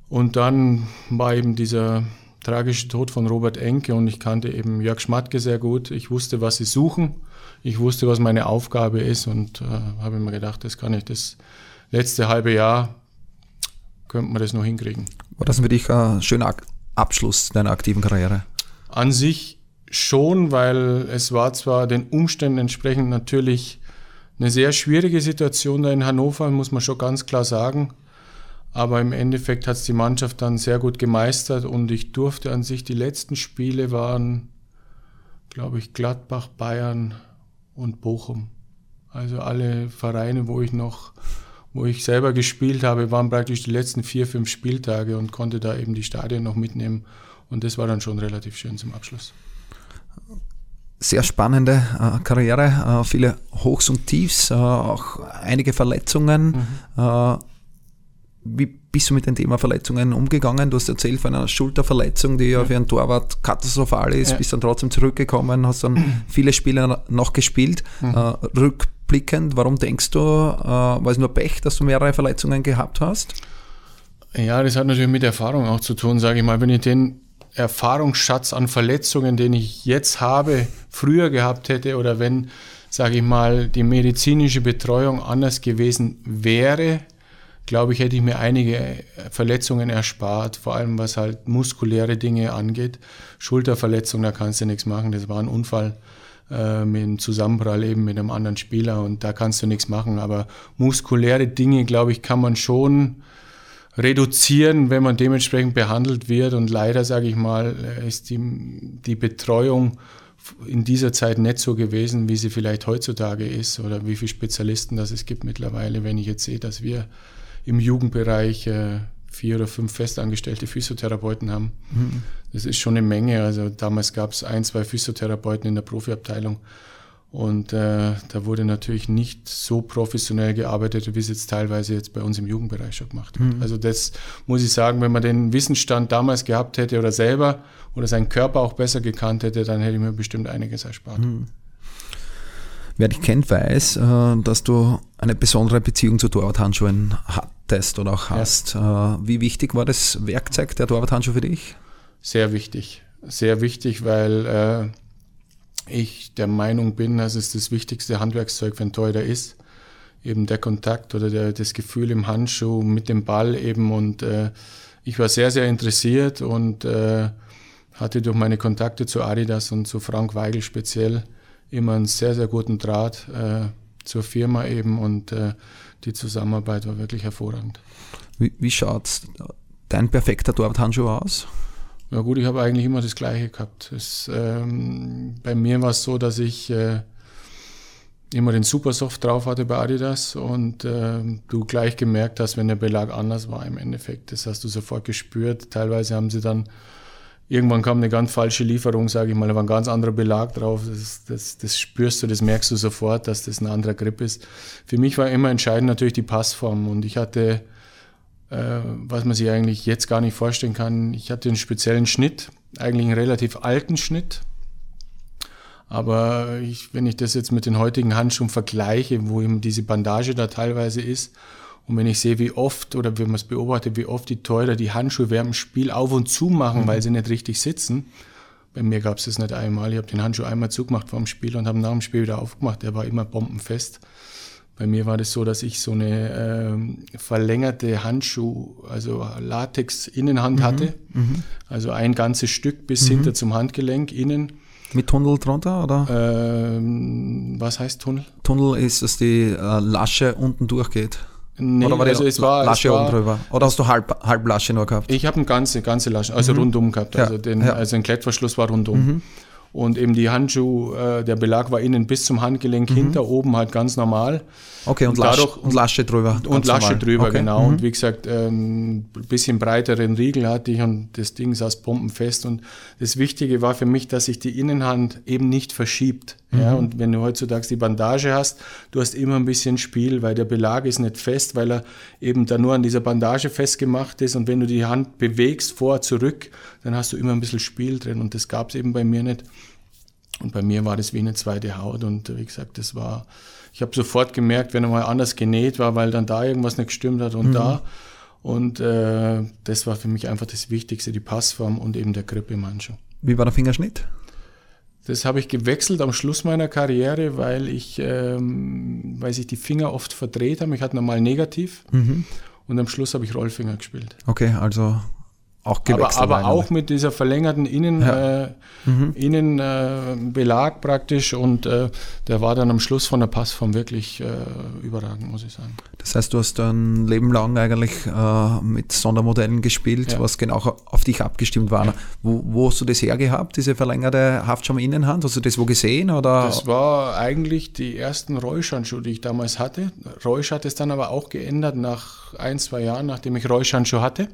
Und dann war eben dieser tragische Tod von Robert Enke und ich kannte eben Jörg Schmatke sehr gut. Ich wusste, was sie suchen. Ich wusste, was meine Aufgabe ist und äh, habe mir gedacht, das kann ich das letzte halbe Jahr, könnte man das noch hinkriegen. War das für dich ein schöner Abschluss deiner aktiven Karriere? An sich schon, weil es war zwar den Umständen entsprechend natürlich eine sehr schwierige Situation da in Hannover, muss man schon ganz klar sagen. Aber im Endeffekt hat es die Mannschaft dann sehr gut gemeistert und ich durfte an sich, die letzten Spiele waren, glaube ich, Gladbach, Bayern und Bochum. Also alle Vereine, wo ich noch, wo ich selber gespielt habe, waren praktisch die letzten vier, fünf Spieltage und konnte da eben die Stadien noch mitnehmen und das war dann schon relativ schön zum Abschluss. Sehr spannende äh, Karriere, äh, viele Hochs und Tiefs, äh, auch einige Verletzungen. Mhm. Äh, wie bist du mit dem Thema Verletzungen umgegangen? Du hast erzählt von einer Schulterverletzung, die ja, ja für einen Torwart katastrophal ist, ja. bist dann trotzdem zurückgekommen, hast dann viele Spiele noch gespielt. Mhm. Äh, rückblickend, warum denkst du, äh, war es nur Pech, dass du mehrere Verletzungen gehabt hast? Ja, das hat natürlich mit Erfahrung auch zu tun, sage ich mal. Wenn ich den Erfahrungsschatz an Verletzungen, den ich jetzt habe, früher gehabt hätte oder wenn, sage ich mal, die medizinische Betreuung anders gewesen wäre, glaube ich, hätte ich mir einige Verletzungen erspart, vor allem was halt muskuläre Dinge angeht. Schulterverletzung, da kannst du nichts machen, das war ein Unfall äh, mit einem Zusammenprall eben mit einem anderen Spieler und da kannst du nichts machen. Aber muskuläre Dinge, glaube ich, kann man schon reduzieren, wenn man dementsprechend behandelt wird. Und leider, sage ich mal, ist die, die Betreuung in dieser Zeit nicht so gewesen, wie sie vielleicht heutzutage ist oder wie viele Spezialisten das es gibt mittlerweile, wenn ich jetzt sehe, dass wir im Jugendbereich äh, vier oder fünf festangestellte Physiotherapeuten haben. Mhm. Das ist schon eine Menge. Also damals gab es ein, zwei Physiotherapeuten in der Profiabteilung. Und äh, da wurde natürlich nicht so professionell gearbeitet, wie es jetzt teilweise jetzt bei uns im Jugendbereich schon gemacht wird. Mhm. Also das muss ich sagen, wenn man den Wissensstand damals gehabt hätte oder selber oder seinen Körper auch besser gekannt hätte, dann hätte ich mir bestimmt einiges erspart. Mhm. Wer dich kennt, weiß, äh, dass du eine besondere Beziehung zu Torwarthandschuhen hattest oder auch hast. Ja. Äh, wie wichtig war das Werkzeug der Torwarthandschuhe für dich? Sehr wichtig. Sehr wichtig, weil äh, ich der Meinung bin, dass es das wichtigste Handwerkszeug für einen Torhüter ist. Eben der Kontakt oder der, das Gefühl im Handschuh mit dem Ball eben. Und äh, ich war sehr, sehr interessiert und äh, hatte durch meine Kontakte zu Adidas und zu Frank Weigel speziell immer einen sehr, sehr guten Draht äh, zur Firma eben und äh, die Zusammenarbeit war wirklich hervorragend. Wie, wie schaut dein perfekter Torwarthandschuh aus? Ja gut, ich habe eigentlich immer das Gleiche gehabt. Es, ähm, bei mir war es so, dass ich äh, immer den Supersoft drauf hatte bei Adidas und äh, du gleich gemerkt hast, wenn der Belag anders war im Endeffekt. Das hast du sofort gespürt. Teilweise haben sie dann, irgendwann kam eine ganz falsche Lieferung, sage ich mal, da war ein ganz anderer Belag drauf. Das, das, das spürst du, das merkst du sofort, dass das ein anderer Grip ist. Für mich war immer entscheidend natürlich die Passform und ich hatte, was man sich eigentlich jetzt gar nicht vorstellen kann, ich hatte einen speziellen Schnitt, eigentlich einen relativ alten Schnitt aber ich, wenn ich das jetzt mit den heutigen Handschuhen vergleiche, wo eben diese Bandage da teilweise ist, und wenn ich sehe, wie oft oder wenn man es beobachtet, wie oft die Teurer die Handschuhe während dem Spiel auf und zu machen, mhm. weil sie nicht richtig sitzen. Bei mir gab es das nicht einmal. Ich habe den Handschuh einmal zugemacht vor dem Spiel und habe nach dem Spiel wieder aufgemacht. Der war immer bombenfest. Bei mir war das so, dass ich so eine äh, verlängerte Handschuh, also Latex-Innenhand mhm. hatte. Mhm. Also ein ganzes Stück bis mhm. hinter zum Handgelenk innen mit Tunnel drunter, oder? Ähm, was heißt Tunnel? Tunnel ist, dass die äh, Lasche unten durchgeht. Nee, oder war also es war, Lasche es war, oben drüber? Oder hast du halb, halb Lasche nur gehabt? Ich habe eine ganze, ganze Lasche, also mhm. rundum gehabt. Also, den, ja. also ein Klettverschluss war rundum. Und eben die Handschuh, äh, der Belag war innen bis zum Handgelenk mhm. hinter, oben halt ganz normal. Okay, und, und, dadurch, und Lasche drüber. Und Lasche normal. drüber, okay. genau. Mhm. Und wie gesagt, ein ähm, bisschen breiteren Riegel hatte ich und das Ding saß pumpenfest. Und das Wichtige war für mich, dass sich die Innenhand eben nicht verschiebt. Mhm. Ja, und wenn du heutzutage die Bandage hast, du hast immer ein bisschen Spiel, weil der Belag ist nicht fest, weil er eben da nur an dieser Bandage festgemacht ist. Und wenn du die Hand bewegst, vor, zurück, dann hast du immer ein bisschen Spiel drin. Und das gab es eben bei mir nicht. Und bei mir war das wie eine zweite Haut. Und wie gesagt, das war ich habe sofort gemerkt, wenn er mal anders genäht war, weil dann da irgendwas nicht gestimmt hat und mhm. da. Und äh, das war für mich einfach das Wichtigste, die Passform und eben der Grip im Handschuh. Wie war der Fingerschnitt? Das habe ich gewechselt am Schluss meiner Karriere, weil ich, ähm, weil sich die Finger oft verdreht haben. Ich hatte normal negativ mhm. und am Schluss habe ich Rollfinger gespielt. Okay, also auch gewechselt. Aber, aber auch mit dieser verlängerten Innen, ja. äh, mhm. Innenbelag äh, praktisch und äh, der war dann am Schluss von der Passform wirklich äh, überragend, muss ich sagen. Das heißt, du hast ein Leben lang eigentlich äh, mit Sondermodellen gespielt, ja. was genau auf dich abgestimmt war. Ja. Wo, wo, hast du das hergehabt, diese verlängerte Haftschaum-Innenhand? Hast du das wo gesehen? Oder? Das war eigentlich die ersten Reusch-Handschuhe, die ich damals hatte. Reusch hat es dann aber auch geändert nach ein, zwei Jahren, nachdem ich Reusch-Handschuhe hatte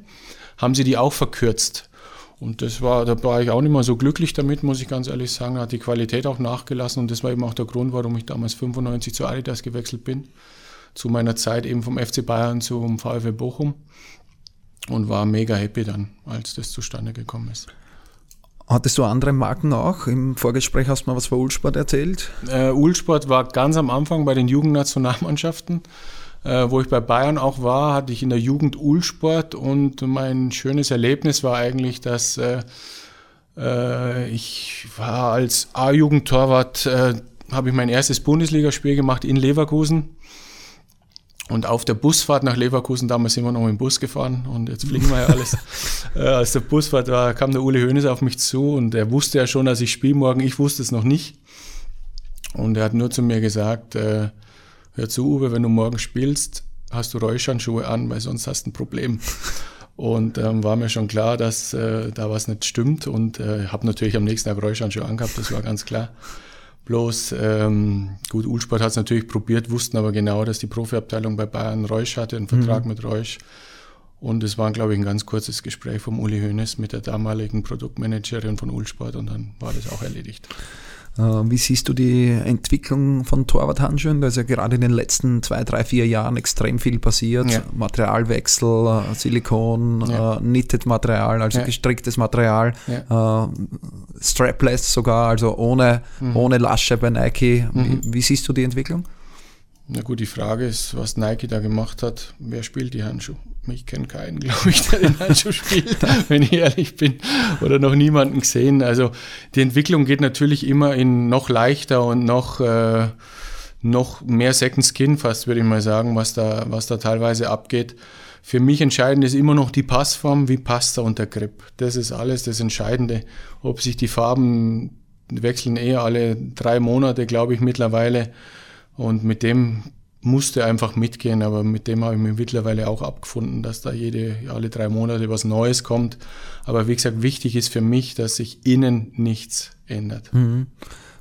haben sie die auch verkürzt. Und das war, da war ich auch nicht mehr so glücklich damit, muss ich ganz ehrlich sagen. Hat die Qualität auch nachgelassen und das war eben auch der Grund, warum ich damals 95 zu Adidas gewechselt bin. Zu meiner Zeit eben vom FC Bayern zum VfL Bochum und war mega happy dann, als das zustande gekommen ist. Hattest du andere Marken auch? Im Vorgespräch hast du mal was von Ulsport erzählt. Äh, Ulsport war ganz am Anfang bei den Jugendnationalmannschaften. Äh, wo ich bei Bayern auch war, hatte ich in der Jugend Ulsport und mein schönes Erlebnis war eigentlich, dass äh, äh ich war als A-Jugendtorwart, äh, habe ich mein erstes Bundesligaspiel gemacht in Leverkusen. Und auf der Busfahrt nach Leverkusen, damals sind wir noch dem Bus gefahren und jetzt fliegen wir ja alles. äh, als der Busfahrt war, kam der Uli Hoeneß auf mich zu und er wusste ja schon, dass ich spiele morgen. Ich wusste es noch nicht. Und er hat nur zu mir gesagt, äh, hör zu, Uwe, wenn du morgen spielst, hast du Räuschhandschuhe an, weil sonst hast du ein Problem. Und ähm, war mir schon klar, dass äh, da was nicht stimmt und äh, habe natürlich am nächsten Tag Räuschhandschuhe angehabt, das war ganz klar. Bloß, ähm, gut, Ulsport hat es natürlich probiert, wussten aber genau, dass die Profiabteilung bei Bayern Reusch hatte, einen Vertrag mhm. mit Reusch. Und es war, glaube ich, ein ganz kurzes Gespräch vom Uli Hoeneß mit der damaligen Produktmanagerin von Ulsport und dann war das auch erledigt. Äh, wie siehst du die Entwicklung von Torwarthandschuhen? Da ist ja gerade in den letzten zwei, drei, vier Jahren extrem viel passiert. Ja. Materialwechsel, äh, Silikon, ja. Äh, Knitted Material, also ja. gestricktes Material, ja. Strapless sogar, also ohne, mhm. ohne Lasche bei Nike. Mhm. Wie, wie siehst du die Entwicklung? Na gut, die Frage ist, was Nike da gemacht hat. Wer spielt die Handschuhe? Ich kenne keinen, glaube ich, der den Handschuh spielt, wenn ich ehrlich bin, oder noch niemanden gesehen. Also die Entwicklung geht natürlich immer in noch leichter und noch, äh, noch mehr Second Skin fast, würde ich mal sagen, was da, was da teilweise abgeht. Für mich entscheidend ist immer noch die Passform, wie passt er unter Grip. Das ist alles das Entscheidende. Ob sich die Farben wechseln eher alle drei Monate, glaube ich, mittlerweile. Und mit dem musste einfach mitgehen, aber mit dem habe ich mich mittlerweile auch abgefunden, dass da jede, alle drei Monate was Neues kommt. Aber wie gesagt, wichtig ist für mich, dass sich innen nichts ändert. Mhm.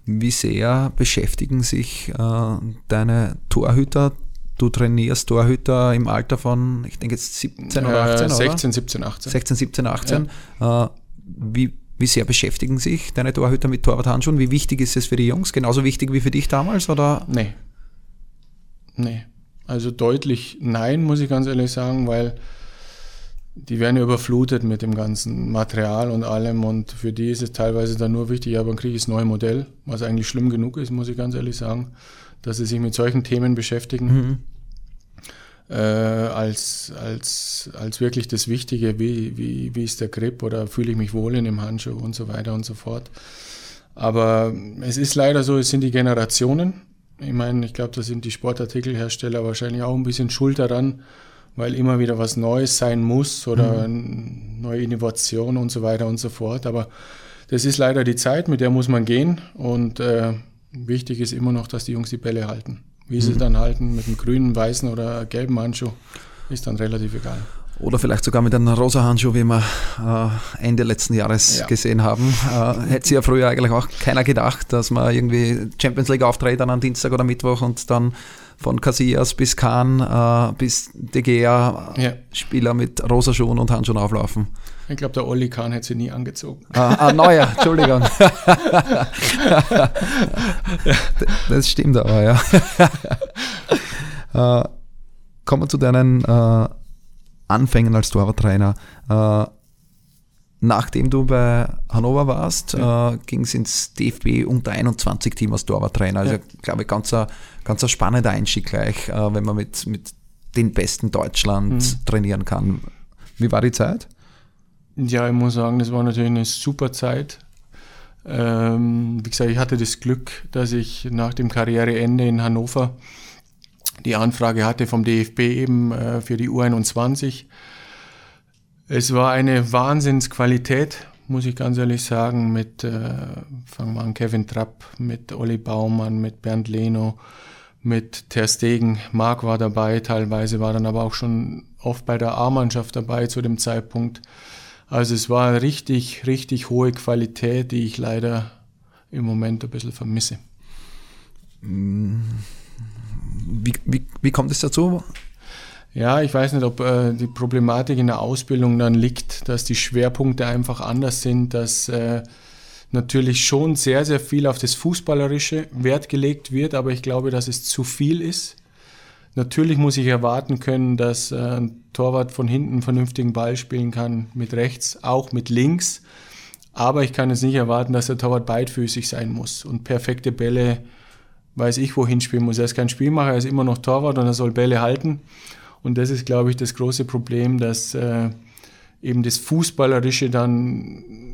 Wie sehr beschäftigen sich äh, deine Torhüter? Du trainierst Torhüter im Alter von, ich denke jetzt 17 oder 18, äh, 16, oder? 17, 18. 16, 17, 18. Ja. Äh, wie, wie sehr beschäftigen sich deine Torhüter mit Torwarthandschuhen? Wie wichtig ist es für die Jungs? Genauso wichtig wie für dich damals? Oder? Nee. Nee. Also deutlich nein, muss ich ganz ehrlich sagen, weil die werden ja überflutet mit dem ganzen Material und allem und für die ist es teilweise dann nur wichtig, aber dann kriege ich das neue Modell, was eigentlich schlimm genug ist, muss ich ganz ehrlich sagen, dass sie sich mit solchen Themen beschäftigen. Mhm. Äh, als, als, als wirklich das Wichtige, wie, wie, wie ist der Grip oder fühle ich mich wohl in dem Handschuh und so weiter und so fort. Aber es ist leider so, es sind die Generationen. Ich meine, ich glaube, da sind die Sportartikelhersteller wahrscheinlich auch ein bisschen schuld daran, weil immer wieder was Neues sein muss oder mhm. neue Innovation und so weiter und so fort. Aber das ist leider die Zeit, mit der muss man gehen und äh, wichtig ist immer noch, dass die Jungs die Bälle halten. Wie mhm. sie dann halten mit einem grünen, weißen oder gelben Handschuh, ist dann relativ egal. Oder vielleicht sogar mit einem rosa Handschuh, wie wir äh, Ende letzten Jahres ja. gesehen haben. Äh, hätte sich ja früher eigentlich auch keiner gedacht, dass man irgendwie Champions League auftritt dann am Dienstag oder Mittwoch und dann von Casillas bis Kahn äh, bis De Gea ja. Spieler mit rosa Schuhen und Handschuhen auflaufen. Ich glaube, der Olli Kahn hätte sie nie angezogen. Ah, ah neuer, Entschuldigung. das stimmt aber, ja. äh, kommen wir zu deinen äh, Anfängen als Torwarttrainer. Äh, nachdem du bei Hannover warst, ja. äh, ging es ins DFB unter 21 Team als Torwarttrainer. Also, ja. glaube ich, ganz ein, ganz ein spannender Einstieg gleich, äh, wenn man mit, mit den Besten Deutschland mhm. trainieren kann. Wie war die Zeit? Ja, ich muss sagen, das war natürlich eine super Zeit. Ähm, wie gesagt, ich hatte das Glück, dass ich nach dem Karriereende in Hannover die Anfrage hatte vom DFB eben äh, für die U21. Es war eine Wahnsinnsqualität, muss ich ganz ehrlich sagen, mit, äh, fangen wir an, Kevin Trapp, mit Olli Baumann, mit Bernd Leno, mit Ter Stegen. Marc war dabei, teilweise war dann aber auch schon oft bei der A-Mannschaft dabei zu dem Zeitpunkt. Also es war richtig, richtig hohe Qualität, die ich leider im Moment ein bisschen vermisse. Hm wie, wie, wie kommt es dazu? Ja, ich weiß nicht, ob äh, die Problematik in der Ausbildung dann liegt, dass die Schwerpunkte einfach anders sind, dass äh, natürlich schon sehr, sehr viel auf das Fußballerische Wert gelegt wird, aber ich glaube, dass es zu viel ist. Natürlich muss ich erwarten können, dass äh, ein Torwart von hinten einen vernünftigen Ball spielen kann, mit rechts, auch mit links. Aber ich kann jetzt nicht erwarten, dass der Torwart beidfüßig sein muss und perfekte Bälle weiß ich, wohin spielen muss. Er ist kein Spielmacher, er ist immer noch Torwart und er soll Bälle halten. Und das ist, glaube ich, das große Problem, dass äh, eben das Fußballerische dann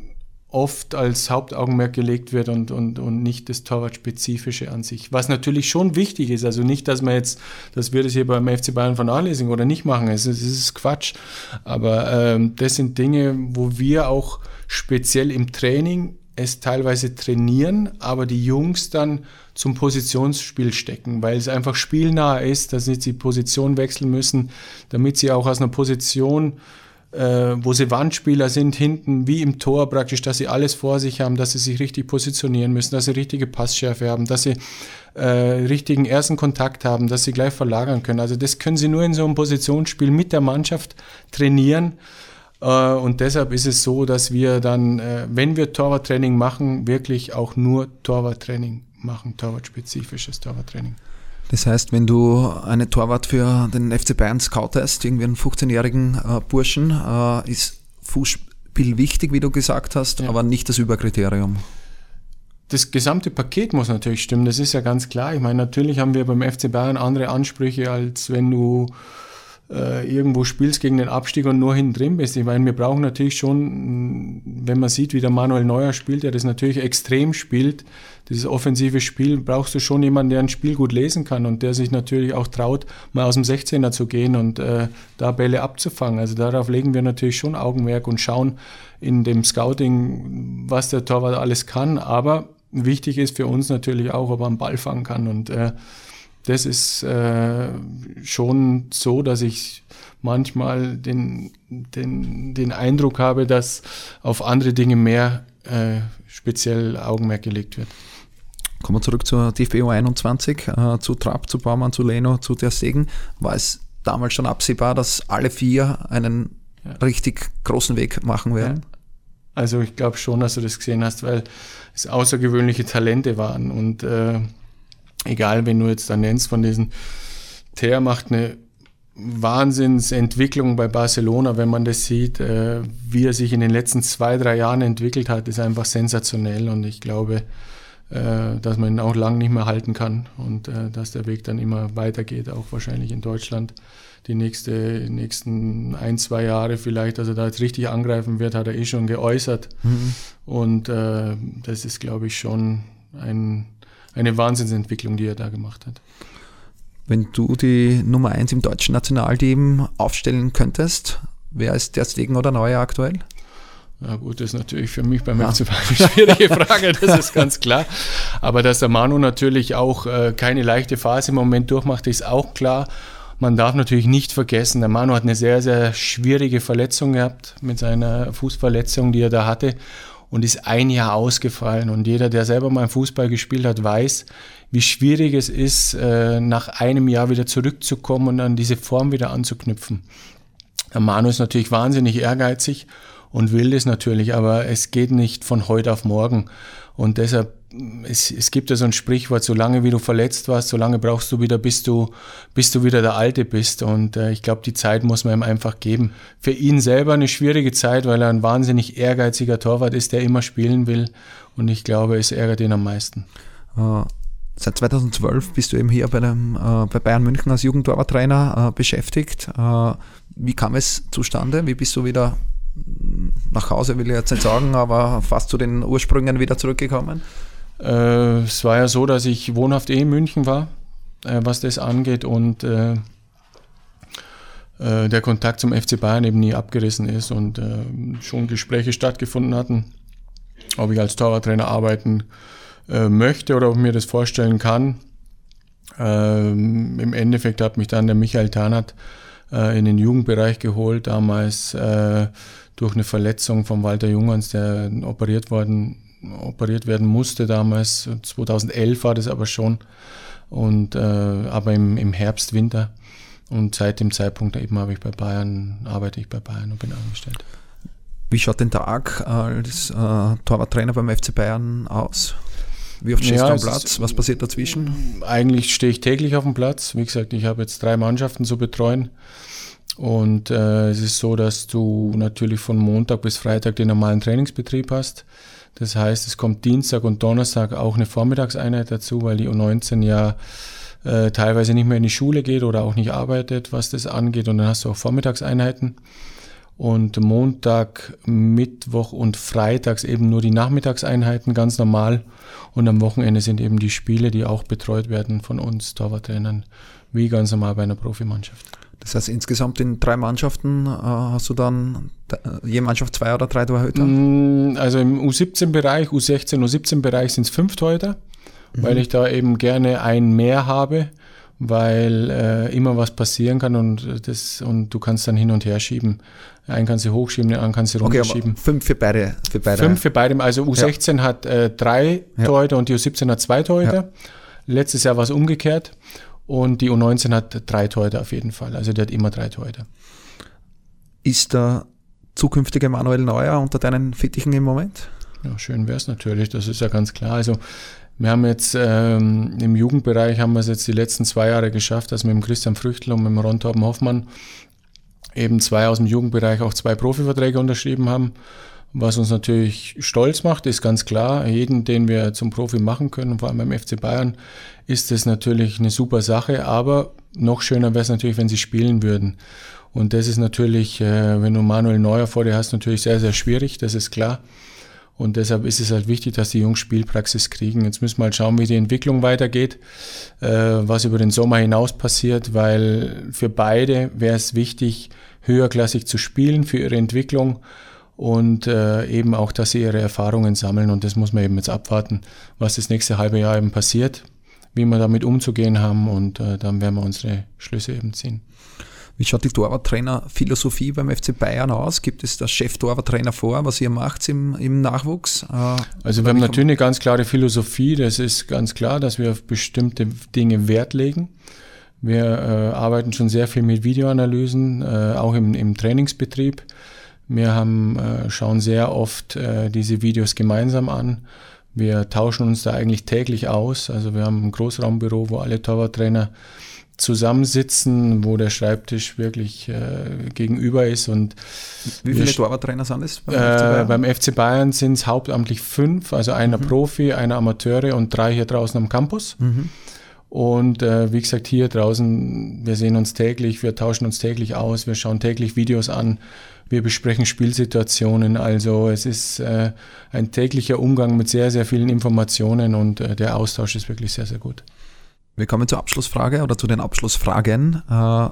oft als Hauptaugenmerk gelegt wird und, und, und nicht das Torwartspezifische an sich. Was natürlich schon wichtig ist, also nicht, dass man jetzt, dass wir das hier beim FC Bayern vernachlässigen oder nicht machen, es ist, es ist Quatsch, aber ähm, das sind Dinge, wo wir auch speziell im Training es teilweise trainieren, aber die Jungs dann zum Positionsspiel stecken, weil es einfach spielnah ist, dass sie die Position wechseln müssen, damit sie auch aus einer Position, äh, wo sie Wandspieler sind, hinten wie im Tor praktisch, dass sie alles vor sich haben, dass sie sich richtig positionieren müssen, dass sie richtige Passschärfe haben, dass sie äh, richtigen ersten Kontakt haben, dass sie gleich verlagern können. Also das können sie nur in so einem Positionsspiel mit der Mannschaft trainieren. Äh, und deshalb ist es so, dass wir dann, äh, wenn wir Torwarttraining machen, wirklich auch nur Torwarttraining machen, torwartspezifisches Torwarttraining. Das heißt, wenn du einen Torwart für den FC Bayern scoutest, irgendwie einen 15-jährigen äh, Burschen, äh, ist Fußspiel wichtig, wie du gesagt hast, ja. aber nicht das Überkriterium. Das gesamte Paket muss natürlich stimmen, das ist ja ganz klar. Ich meine, natürlich haben wir beim FC Bayern andere Ansprüche, als wenn du äh, irgendwo spielst gegen den Abstieg und nur hinten drin bist. Ich meine, wir brauchen natürlich schon, wenn man sieht, wie der Manuel Neuer spielt, der das natürlich extrem spielt, dieses offensive Spiel, brauchst du schon jemanden, der ein Spiel gut lesen kann und der sich natürlich auch traut, mal aus dem 16er zu gehen und äh, da Bälle abzufangen. Also darauf legen wir natürlich schon Augenmerk und schauen in dem Scouting, was der Torwart alles kann. Aber wichtig ist für uns natürlich auch, ob er einen Ball fangen kann und äh, das ist äh, schon so, dass ich manchmal den, den, den Eindruck habe, dass auf andere Dinge mehr äh, speziell Augenmerk gelegt wird. Kommen wir zurück zur DFB 21 äh, zu Trapp, zu Baumann, zu Leno, zu Der Segen. War es damals schon absehbar, dass alle vier einen ja. richtig großen Weg machen werden? Ja. Also ich glaube schon, dass du das gesehen hast, weil es außergewöhnliche Talente waren. Und äh, egal, wenn du jetzt da nennst von diesen, Ter macht eine Wahnsinnsentwicklung bei Barcelona, wenn man das sieht, äh, wie er sich in den letzten zwei, drei Jahren entwickelt hat, ist einfach sensationell. Und ich glaube, äh, dass man ihn auch lang nicht mehr halten kann und äh, dass der Weg dann immer weitergeht, auch wahrscheinlich in Deutschland die nächste, nächsten ein, zwei Jahre vielleicht, dass er da jetzt richtig angreifen wird, hat er eh schon geäußert. Mhm. Und äh, das ist, glaube ich, schon ein, eine Wahnsinnsentwicklung, die er da gemacht hat. Wenn du die Nummer 1 im deutschen Nationalteam aufstellen könntest, wer ist der Stegen oder Neuer aktuell? Na gut, das ist natürlich für mich beim ja. FC eine schwierige Frage, das ist ganz klar. Aber dass der Manu natürlich auch äh, keine leichte Phase im Moment durchmacht, ist auch klar. Man darf natürlich nicht vergessen, der Manu hat eine sehr, sehr schwierige Verletzung gehabt mit seiner Fußverletzung, die er da hatte und ist ein Jahr ausgefallen. Und jeder, der selber mal Fußball gespielt hat, weiß, wie schwierig es ist, äh, nach einem Jahr wieder zurückzukommen und an diese Form wieder anzuknüpfen. Der Manu ist natürlich wahnsinnig ehrgeizig und will das natürlich, aber es geht nicht von heute auf morgen. Und deshalb, es, es gibt ja so ein Sprichwort, solange wie du verletzt warst, solange brauchst du wieder, bis du, bis du wieder der Alte bist. Und äh, ich glaube, die Zeit muss man ihm einfach geben. Für ihn selber eine schwierige Zeit, weil er ein wahnsinnig ehrgeiziger Torwart ist, der immer spielen will. Und ich glaube, es ärgert ihn am meisten. Uh Seit 2012 bist du eben hier bei, dem, äh, bei Bayern München als Jugendtorwarttrainer äh, beschäftigt. Äh, wie kam es zustande? Wie bist du wieder nach Hause, will ich jetzt nicht sagen, aber fast zu den Ursprüngen wieder zurückgekommen? Äh, es war ja so, dass ich wohnhaft eh in München war, äh, was das angeht und äh, äh der Kontakt zum FC Bayern eben nie abgerissen ist und äh, schon Gespräche stattgefunden hatten, ob ich als Torwarttrainer arbeiten äh, möchte oder ob ich mir das vorstellen kann. Ähm, Im Endeffekt hat mich dann der Michael Tarnat in den Jugendbereich geholt, damals durch eine Verletzung von Walter Jungens, der operiert worden, operiert werden musste damals. 2011 war das aber schon. Und äh, aber im, im Herbst, Winter. Und seit dem Zeitpunkt eben habe ich bei Bayern, arbeite ich bei Bayern und bin angestellt. Wie schaut den Tag als äh, Torwarttrainer beim FC Bayern aus? Wie oft stehst ja, du am Platz? Was passiert dazwischen? Eigentlich stehe ich täglich auf dem Platz. Wie gesagt, ich habe jetzt drei Mannschaften zu betreuen. Und äh, es ist so, dass du natürlich von Montag bis Freitag den normalen Trainingsbetrieb hast. Das heißt, es kommt Dienstag und Donnerstag auch eine Vormittagseinheit dazu, weil die U19 ja äh, teilweise nicht mehr in die Schule geht oder auch nicht arbeitet, was das angeht. Und dann hast du auch Vormittagseinheiten. Und Montag, Mittwoch und Freitags eben nur die Nachmittagseinheiten ganz normal. Und am Wochenende sind eben die Spiele, die auch betreut werden von uns Torwarttrainern, wie ganz normal bei einer Profimannschaft. Das heißt, insgesamt in drei Mannschaften äh, hast du dann äh, je Mannschaft zwei oder drei Torhüter? Mm, also im U17-Bereich, U16, U17-Bereich sind es fünf Torhüter, mhm. weil ich da eben gerne einen mehr habe, weil äh, immer was passieren kann und, das, und du kannst dann hin und her schieben. Einen kannst du hochschieben, den anderen kannst du runterschieben. Okay, fünf für beide, für beide. Fünf für beide. Also U16 ja. hat äh, drei ja. Torhüter und die U17 hat zwei Torhüter. Ja. Letztes Jahr war es umgekehrt. Und die U19 hat drei Torhüter auf jeden Fall. Also die hat immer drei Torhüter. Ist der zukünftige Manuel Neuer unter deinen Fittichen im Moment? Ja, schön wäre es natürlich, das ist ja ganz klar. Also wir haben jetzt ähm, im Jugendbereich haben wir es jetzt die letzten zwei Jahre geschafft, dass wir mit dem Christian Früchtel und mit dem Ron Torben Hoffmann eben zwei aus dem Jugendbereich auch zwei Profiverträge unterschrieben haben. Was uns natürlich stolz macht, ist ganz klar, jeden, den wir zum Profi machen können, vor allem beim FC Bayern, ist das natürlich eine super Sache, aber noch schöner wäre es natürlich, wenn sie spielen würden. Und das ist natürlich, äh, wenn du Manuel Neuer vor dir hast, natürlich sehr, sehr schwierig, das ist klar. Und deshalb ist es halt wichtig, dass die Jungs Spielpraxis kriegen. Jetzt müssen wir halt schauen, wie die Entwicklung weitergeht, äh, was über den Sommer hinaus passiert, weil für beide wäre es wichtig, höherklassig zu spielen für ihre Entwicklung und äh, eben auch, dass sie ihre Erfahrungen sammeln. Und das muss man eben jetzt abwarten, was das nächste halbe Jahr eben passiert, wie wir damit umzugehen haben und äh, dann werden wir unsere Schlüsse eben ziehen. Wie schaut die Torwarttrainer-Philosophie beim FC Bayern aus? Gibt es das Chef-Torwarttrainer vor, was ihr macht im, im Nachwuchs? Äh, also wir haben natürlich eine ganz klare Philosophie. Das ist ganz klar, dass wir auf bestimmte Dinge Wert legen. Wir äh, arbeiten schon sehr viel mit Videoanalysen, äh, auch im, im Trainingsbetrieb. Wir haben, äh, schauen sehr oft äh, diese Videos gemeinsam an. Wir tauschen uns da eigentlich täglich aus. Also wir haben ein Großraumbüro, wo alle Torwarttrainer zusammensitzen, wo der Schreibtisch wirklich äh, gegenüber ist. Und Wie viele Torwarttrainer sind es? Beim, äh, beim FC Bayern sind es hauptamtlich fünf, also einer mhm. Profi, einer Amateure und drei hier draußen am Campus. Mhm. Und äh, wie gesagt, hier draußen, wir sehen uns täglich, wir tauschen uns täglich aus, wir schauen täglich Videos an, wir besprechen Spielsituationen. Also es ist äh, ein täglicher Umgang mit sehr, sehr vielen Informationen und äh, der Austausch ist wirklich sehr, sehr gut. Wir kommen zur Abschlussfrage oder zu den Abschlussfragen. Äh,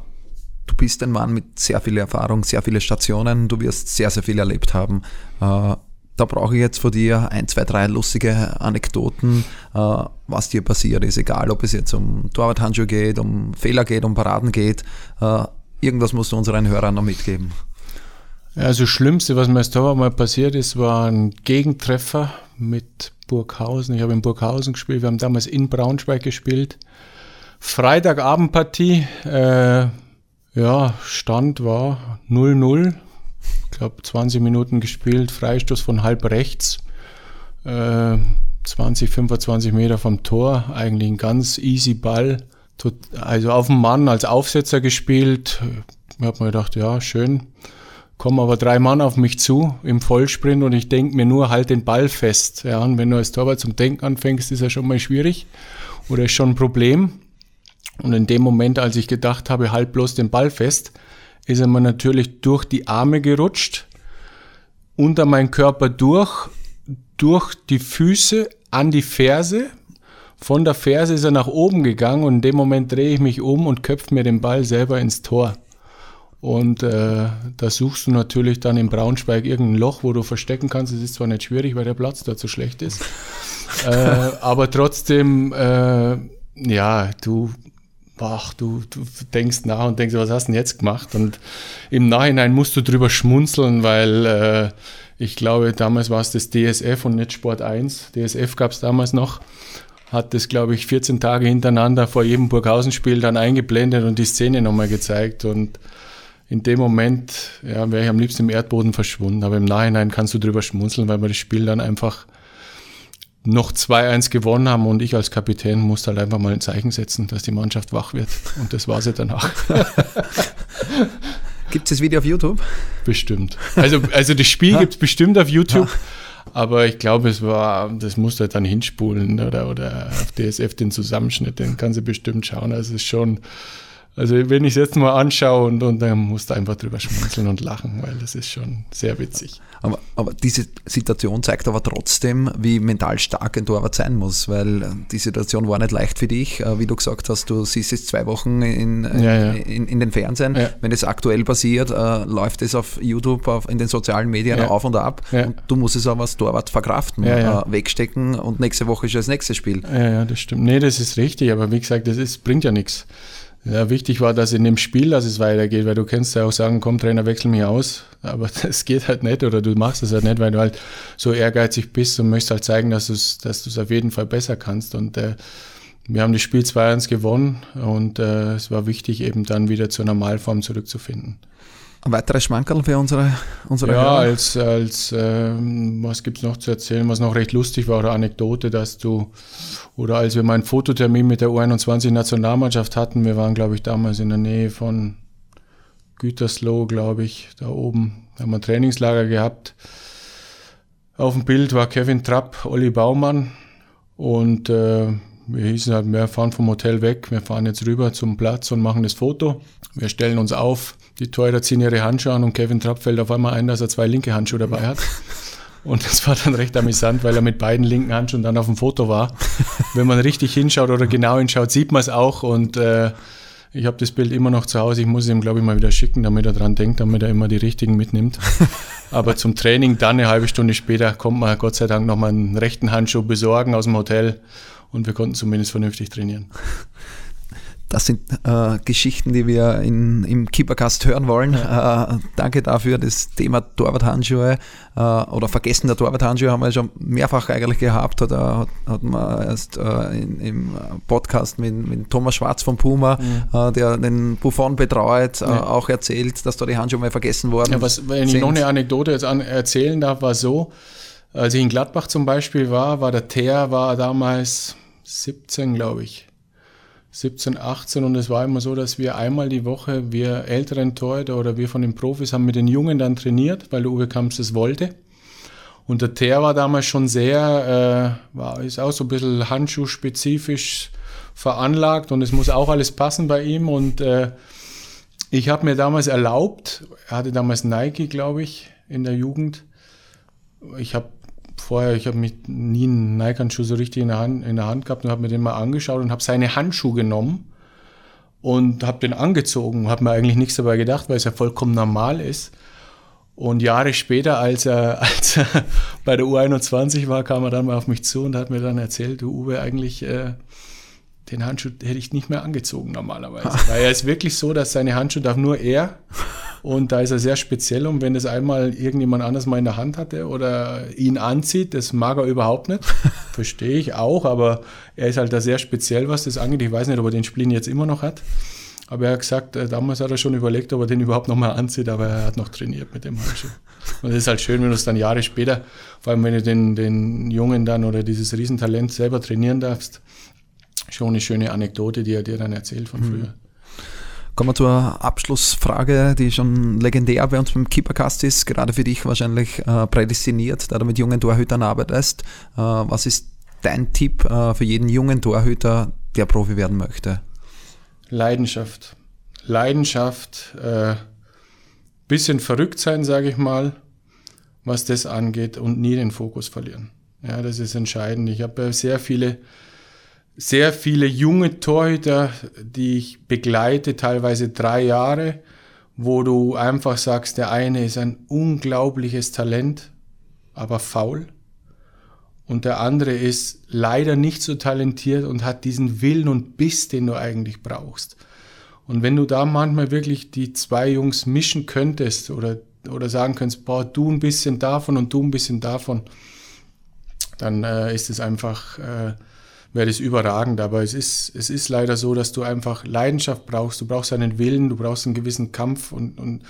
du bist ein Mann mit sehr viel Erfahrung, sehr viele Stationen, du wirst sehr, sehr viel erlebt haben. Äh, da brauche ich jetzt von dir ein, zwei, drei lustige Anekdoten, äh, was dir passiert ist, egal ob es jetzt um Torwarthandschuhe geht, um Fehler geht, um Paraden geht. Irgendwas musst du unseren Hörern noch mitgeben. Also das Schlimmste, was mir als Torwart mal passiert ist, war ein Gegentreffer mit Burghausen. Ich habe in Burghausen gespielt. Wir haben damals in Braunschweig gespielt. Freitagabendpartie. Äh, ja, Stand war 0-0. Ich glaube, 20 Minuten gespielt. Freistoß von halb rechts. Äh, 20, 25 Meter vom Tor. Eigentlich ein ganz easy Ball. Also auf dem Mann als Aufsetzer gespielt. Ich habe mir gedacht, ja, schön kommen aber drei Mann auf mich zu im Vollsprint und ich denke mir nur, halt den Ball fest. Ja, und wenn du als Torwart zum Denken anfängst, ist ja schon mal schwierig oder ist schon ein Problem. Und in dem Moment, als ich gedacht habe, halt bloß den Ball fest, ist er mir natürlich durch die Arme gerutscht, unter meinen Körper durch, durch die Füße an die Ferse. Von der Ferse ist er nach oben gegangen und in dem Moment drehe ich mich um und köpfe mir den Ball selber ins Tor. Und äh, da suchst du natürlich dann in Braunschweig irgendein Loch, wo du verstecken kannst. Es ist zwar nicht schwierig, weil der Platz da zu schlecht ist. äh, aber trotzdem, äh, ja, du, ach, du, du denkst nach und denkst, was hast du denn jetzt gemacht? Und im Nachhinein musst du drüber schmunzeln, weil äh, ich glaube, damals war es das DSF und nicht Sport 1. DSF gab es damals noch hat das, glaube ich, 14 Tage hintereinander vor jedem Burghausen-Spiel dann eingeblendet und die Szene nochmal gezeigt. Und in dem Moment ja, wäre ich am liebsten im Erdboden verschwunden. Aber im Nachhinein kannst du drüber schmunzeln, weil wir das Spiel dann einfach noch 2-1 gewonnen haben und ich als Kapitän musste halt einfach mal ein Zeichen setzen, dass die Mannschaft wach wird. Und das war sie danach. gibt es das Video auf YouTube? Bestimmt. Also, also das Spiel gibt es bestimmt auf YouTube. Aber ich glaube, es war, das musst du halt dann hinspulen oder, oder auf DSF den Zusammenschnitt, den kannst du bestimmt schauen. Also es ist schon, also wenn ich es jetzt mal anschaue und, und dann musst du einfach drüber schmunzeln und lachen, weil das ist schon sehr witzig. Aber, aber diese Situation zeigt aber trotzdem, wie mental stark ein Torwart sein muss, weil äh, die Situation war nicht leicht für dich. Äh, wie du gesagt hast, du siehst es zwei Wochen in, ja, ja. in, in den Fernsehen. Ja. Wenn es aktuell passiert, äh, läuft es auf YouTube, auf, in den sozialen Medien auf und ab. Und du musst es aber als Torwart verkraften, wegstecken und nächste Woche ist das nächste Spiel. Ja, ja, das stimmt. Nee, das ist richtig, aber wie gesagt, das ist, bringt ja nichts. Ja, wichtig war, dass in dem Spiel, dass es weitergeht, weil du kannst ja auch sagen, komm Trainer, wechsel mich aus, aber das geht halt nicht oder du machst es halt nicht, weil du halt so ehrgeizig bist und möchtest halt zeigen, dass du es dass auf jeden Fall besser kannst und äh, wir haben das Spiel 2-1 gewonnen und äh, es war wichtig, eben dann wieder zur Normalform zurückzufinden. Ein weiteres Schmankerl für unsere, unsere Ja, Hörer. als, als ähm, was gibt es noch zu erzählen, was noch recht lustig war, oder Anekdote, dass du, oder als wir mal einen Fototermin mit der U21-Nationalmannschaft hatten, wir waren, glaube ich, damals in der Nähe von Gütersloh, glaube ich, da oben, da haben wir ein Trainingslager gehabt. Auf dem Bild war Kevin Trapp, Olli Baumann und äh, wir hießen halt, wir fahren vom Hotel weg, wir fahren jetzt rüber zum Platz und machen das Foto. Wir stellen uns auf, die Torhüter ziehen ihre Handschuhe an und Kevin Trapp fällt auf einmal ein, dass er zwei linke Handschuhe dabei hat. Und das war dann recht amüsant, weil er mit beiden linken Handschuhen dann auf dem Foto war. Wenn man richtig hinschaut oder genau hinschaut, sieht man es auch. Und äh, ich habe das Bild immer noch zu Hause. Ich muss es ihm, glaube ich, mal wieder schicken, damit er dran denkt, damit er immer die richtigen mitnimmt. Aber zum Training dann eine halbe Stunde später kommt man Gott sei Dank nochmal einen rechten Handschuh besorgen aus dem Hotel und wir konnten zumindest vernünftig trainieren. Das sind äh, Geschichten, die wir in, im Keepercast hören wollen. Äh, danke dafür. Das Thema Torwarthandschuhe äh, oder Vergessen der Torwarthandschuhe haben wir schon mehrfach eigentlich gehabt. Hat, hat, hat man erst äh, in, im Podcast mit, mit, Thomas Schwarz von Puma, mhm. Äh, der den Buffon betreut, äh, ja. auch erzählt, dass da die Handschuhe mal vergessen wurden. Ja, was, wenn ich noch eine Anekdote jetzt an, erzählen darf, war so, als ich in Gladbach zum Beispiel war, war der Teer war damals 17, glaube ich 17, 18 und es war immer so, dass wir einmal die Woche, wir älteren Torhüter oder wir von den Profis haben mit den Jungen dann trainiert, weil der Uwe Kamps das wollte. Und der Ter war damals schon sehr, äh, war, ist auch so ein bisschen handschuhspezifisch veranlagt und es muss auch alles passen bei ihm und äh, ich habe mir damals erlaubt, er hatte damals Nike, glaube ich, in der Jugend. Ich habe vorher, ich habe mich nie einen Nike-Handschuh so richtig in der Hand, in der Hand gehabt und habe mir den mal angeschaut und habe seine Handschuhe genommen und habe den angezogen. Habe mir eigentlich nichts dabei gedacht, weil es ja vollkommen normal ist. Und Jahre später, als er, als er bei der U21 war, kam er dann mal auf mich zu und hat mir dann erzählt, du Uwe, eigentlich äh, den Handschuh hätte ich nicht mehr angezogen normalerweise. Weil er ist wirklich so, dass seine Handschuhe darf nur er und da ist er sehr speziell und wenn das einmal irgendjemand anders mal in der Hand hatte oder ihn anzieht, das mag er überhaupt nicht. Verstehe ich auch, aber er ist halt da sehr speziell, was das angeht. Ich weiß nicht, ob er den Splin jetzt immer noch hat. Aber er hat gesagt, äh, damals hat er schon überlegt, ob er den überhaupt nochmal anzieht, aber er hat noch trainiert mit dem Handschuh. Und es ist halt schön, wenn du es dann Jahre später, vor allem wenn du den, den Jungen dann oder dieses Riesentalent selber trainieren darfst, schon eine schöne Anekdote, die er dir dann erzählt von mhm. früher. Kommen wir zur Abschlussfrage, die schon legendär bei uns beim Keepercast ist, gerade für dich wahrscheinlich äh, prädestiniert, da du mit jungen Torhütern arbeitest. Äh, was ist dein Tipp äh, für jeden jungen Torhüter, der Profi werden möchte? Leidenschaft. Leidenschaft, äh, bisschen verrückt sein, sage ich mal, was das angeht und nie den Fokus verlieren. Ja, das ist entscheidend. Ich habe sehr viele sehr viele junge Torhüter, die ich begleite, teilweise drei Jahre, wo du einfach sagst, der eine ist ein unglaubliches Talent, aber faul. Und der andere ist leider nicht so talentiert und hat diesen Willen und Biss, den du eigentlich brauchst. Und wenn du da manchmal wirklich die zwei Jungs mischen könntest oder, oder sagen könntest, boah, du ein bisschen davon und du ein bisschen davon, dann äh, ist es einfach äh, wäre das überragend. Aber es ist, es ist leider so, dass du einfach Leidenschaft brauchst. Du brauchst einen Willen, du brauchst einen gewissen Kampf und, und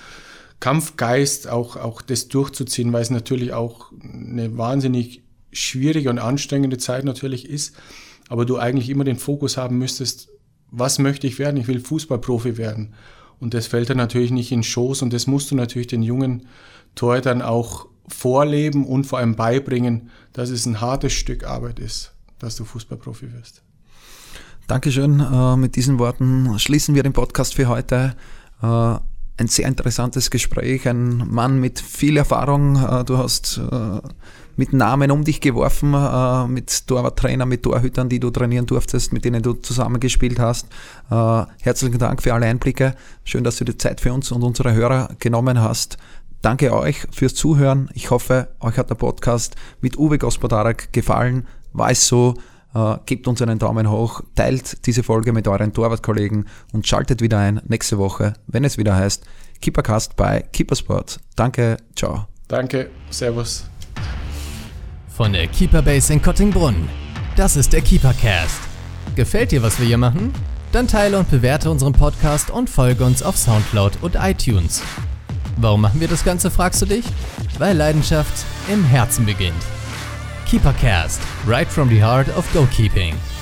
Kampfgeist, auch, auch das durchzuziehen, weil es natürlich auch eine wahnsinnig schwierige und anstrengende Zeit natürlich ist. Aber du eigentlich immer den Fokus haben müsstest, was möchte ich werden? Ich will Fußballprofi werden. Und das fällt dann natürlich nicht in Schoß und das musst du natürlich den jungen Torhütern auch vorleben und vor allem beibringen, dass es ein hartes Stück Arbeit ist dass du Fußballprofi wirst. Dankeschön. Äh, mit diesen Worten schließen wir den Podcast für heute. Äh, ein sehr interessantes Gespräch, ein Mann mit viel Erfahrung. Äh, du hast mit Namen um dich geworfen, mit Torwarttrainern, mit Torhütern, die du trainieren durftest, mit denen du zusammengespielt hast. Herzlichen Dank für alle Einblicke. Schön, dass du die Zeit für uns und unsere Hörer genommen hast. Danke euch fürs Zuhören. Ich hoffe, euch hat der Podcast mit Uwe Gospodarak gefallen war es so, äh, gebt uns einen Daumen hoch, teilt diese Folge mit euren Torwartkollegen und schaltet wieder ein nächste Woche, wenn es wieder heißt Keepercast bei Keepersport. Danke, ciao. Danke, servus. Von der Keeperbase in Kottingbrunn. Das ist der Keepercast. Gefällt dir, was wir hier machen? Dann teile und bewerte unseren Podcast und folge uns auf Soundcloud und iTunes. Warum machen wir das Ganze, fragst du dich? Weil Leidenschaft im Herzen beginnt. KeeperCast, right from the heart of goalkeeping.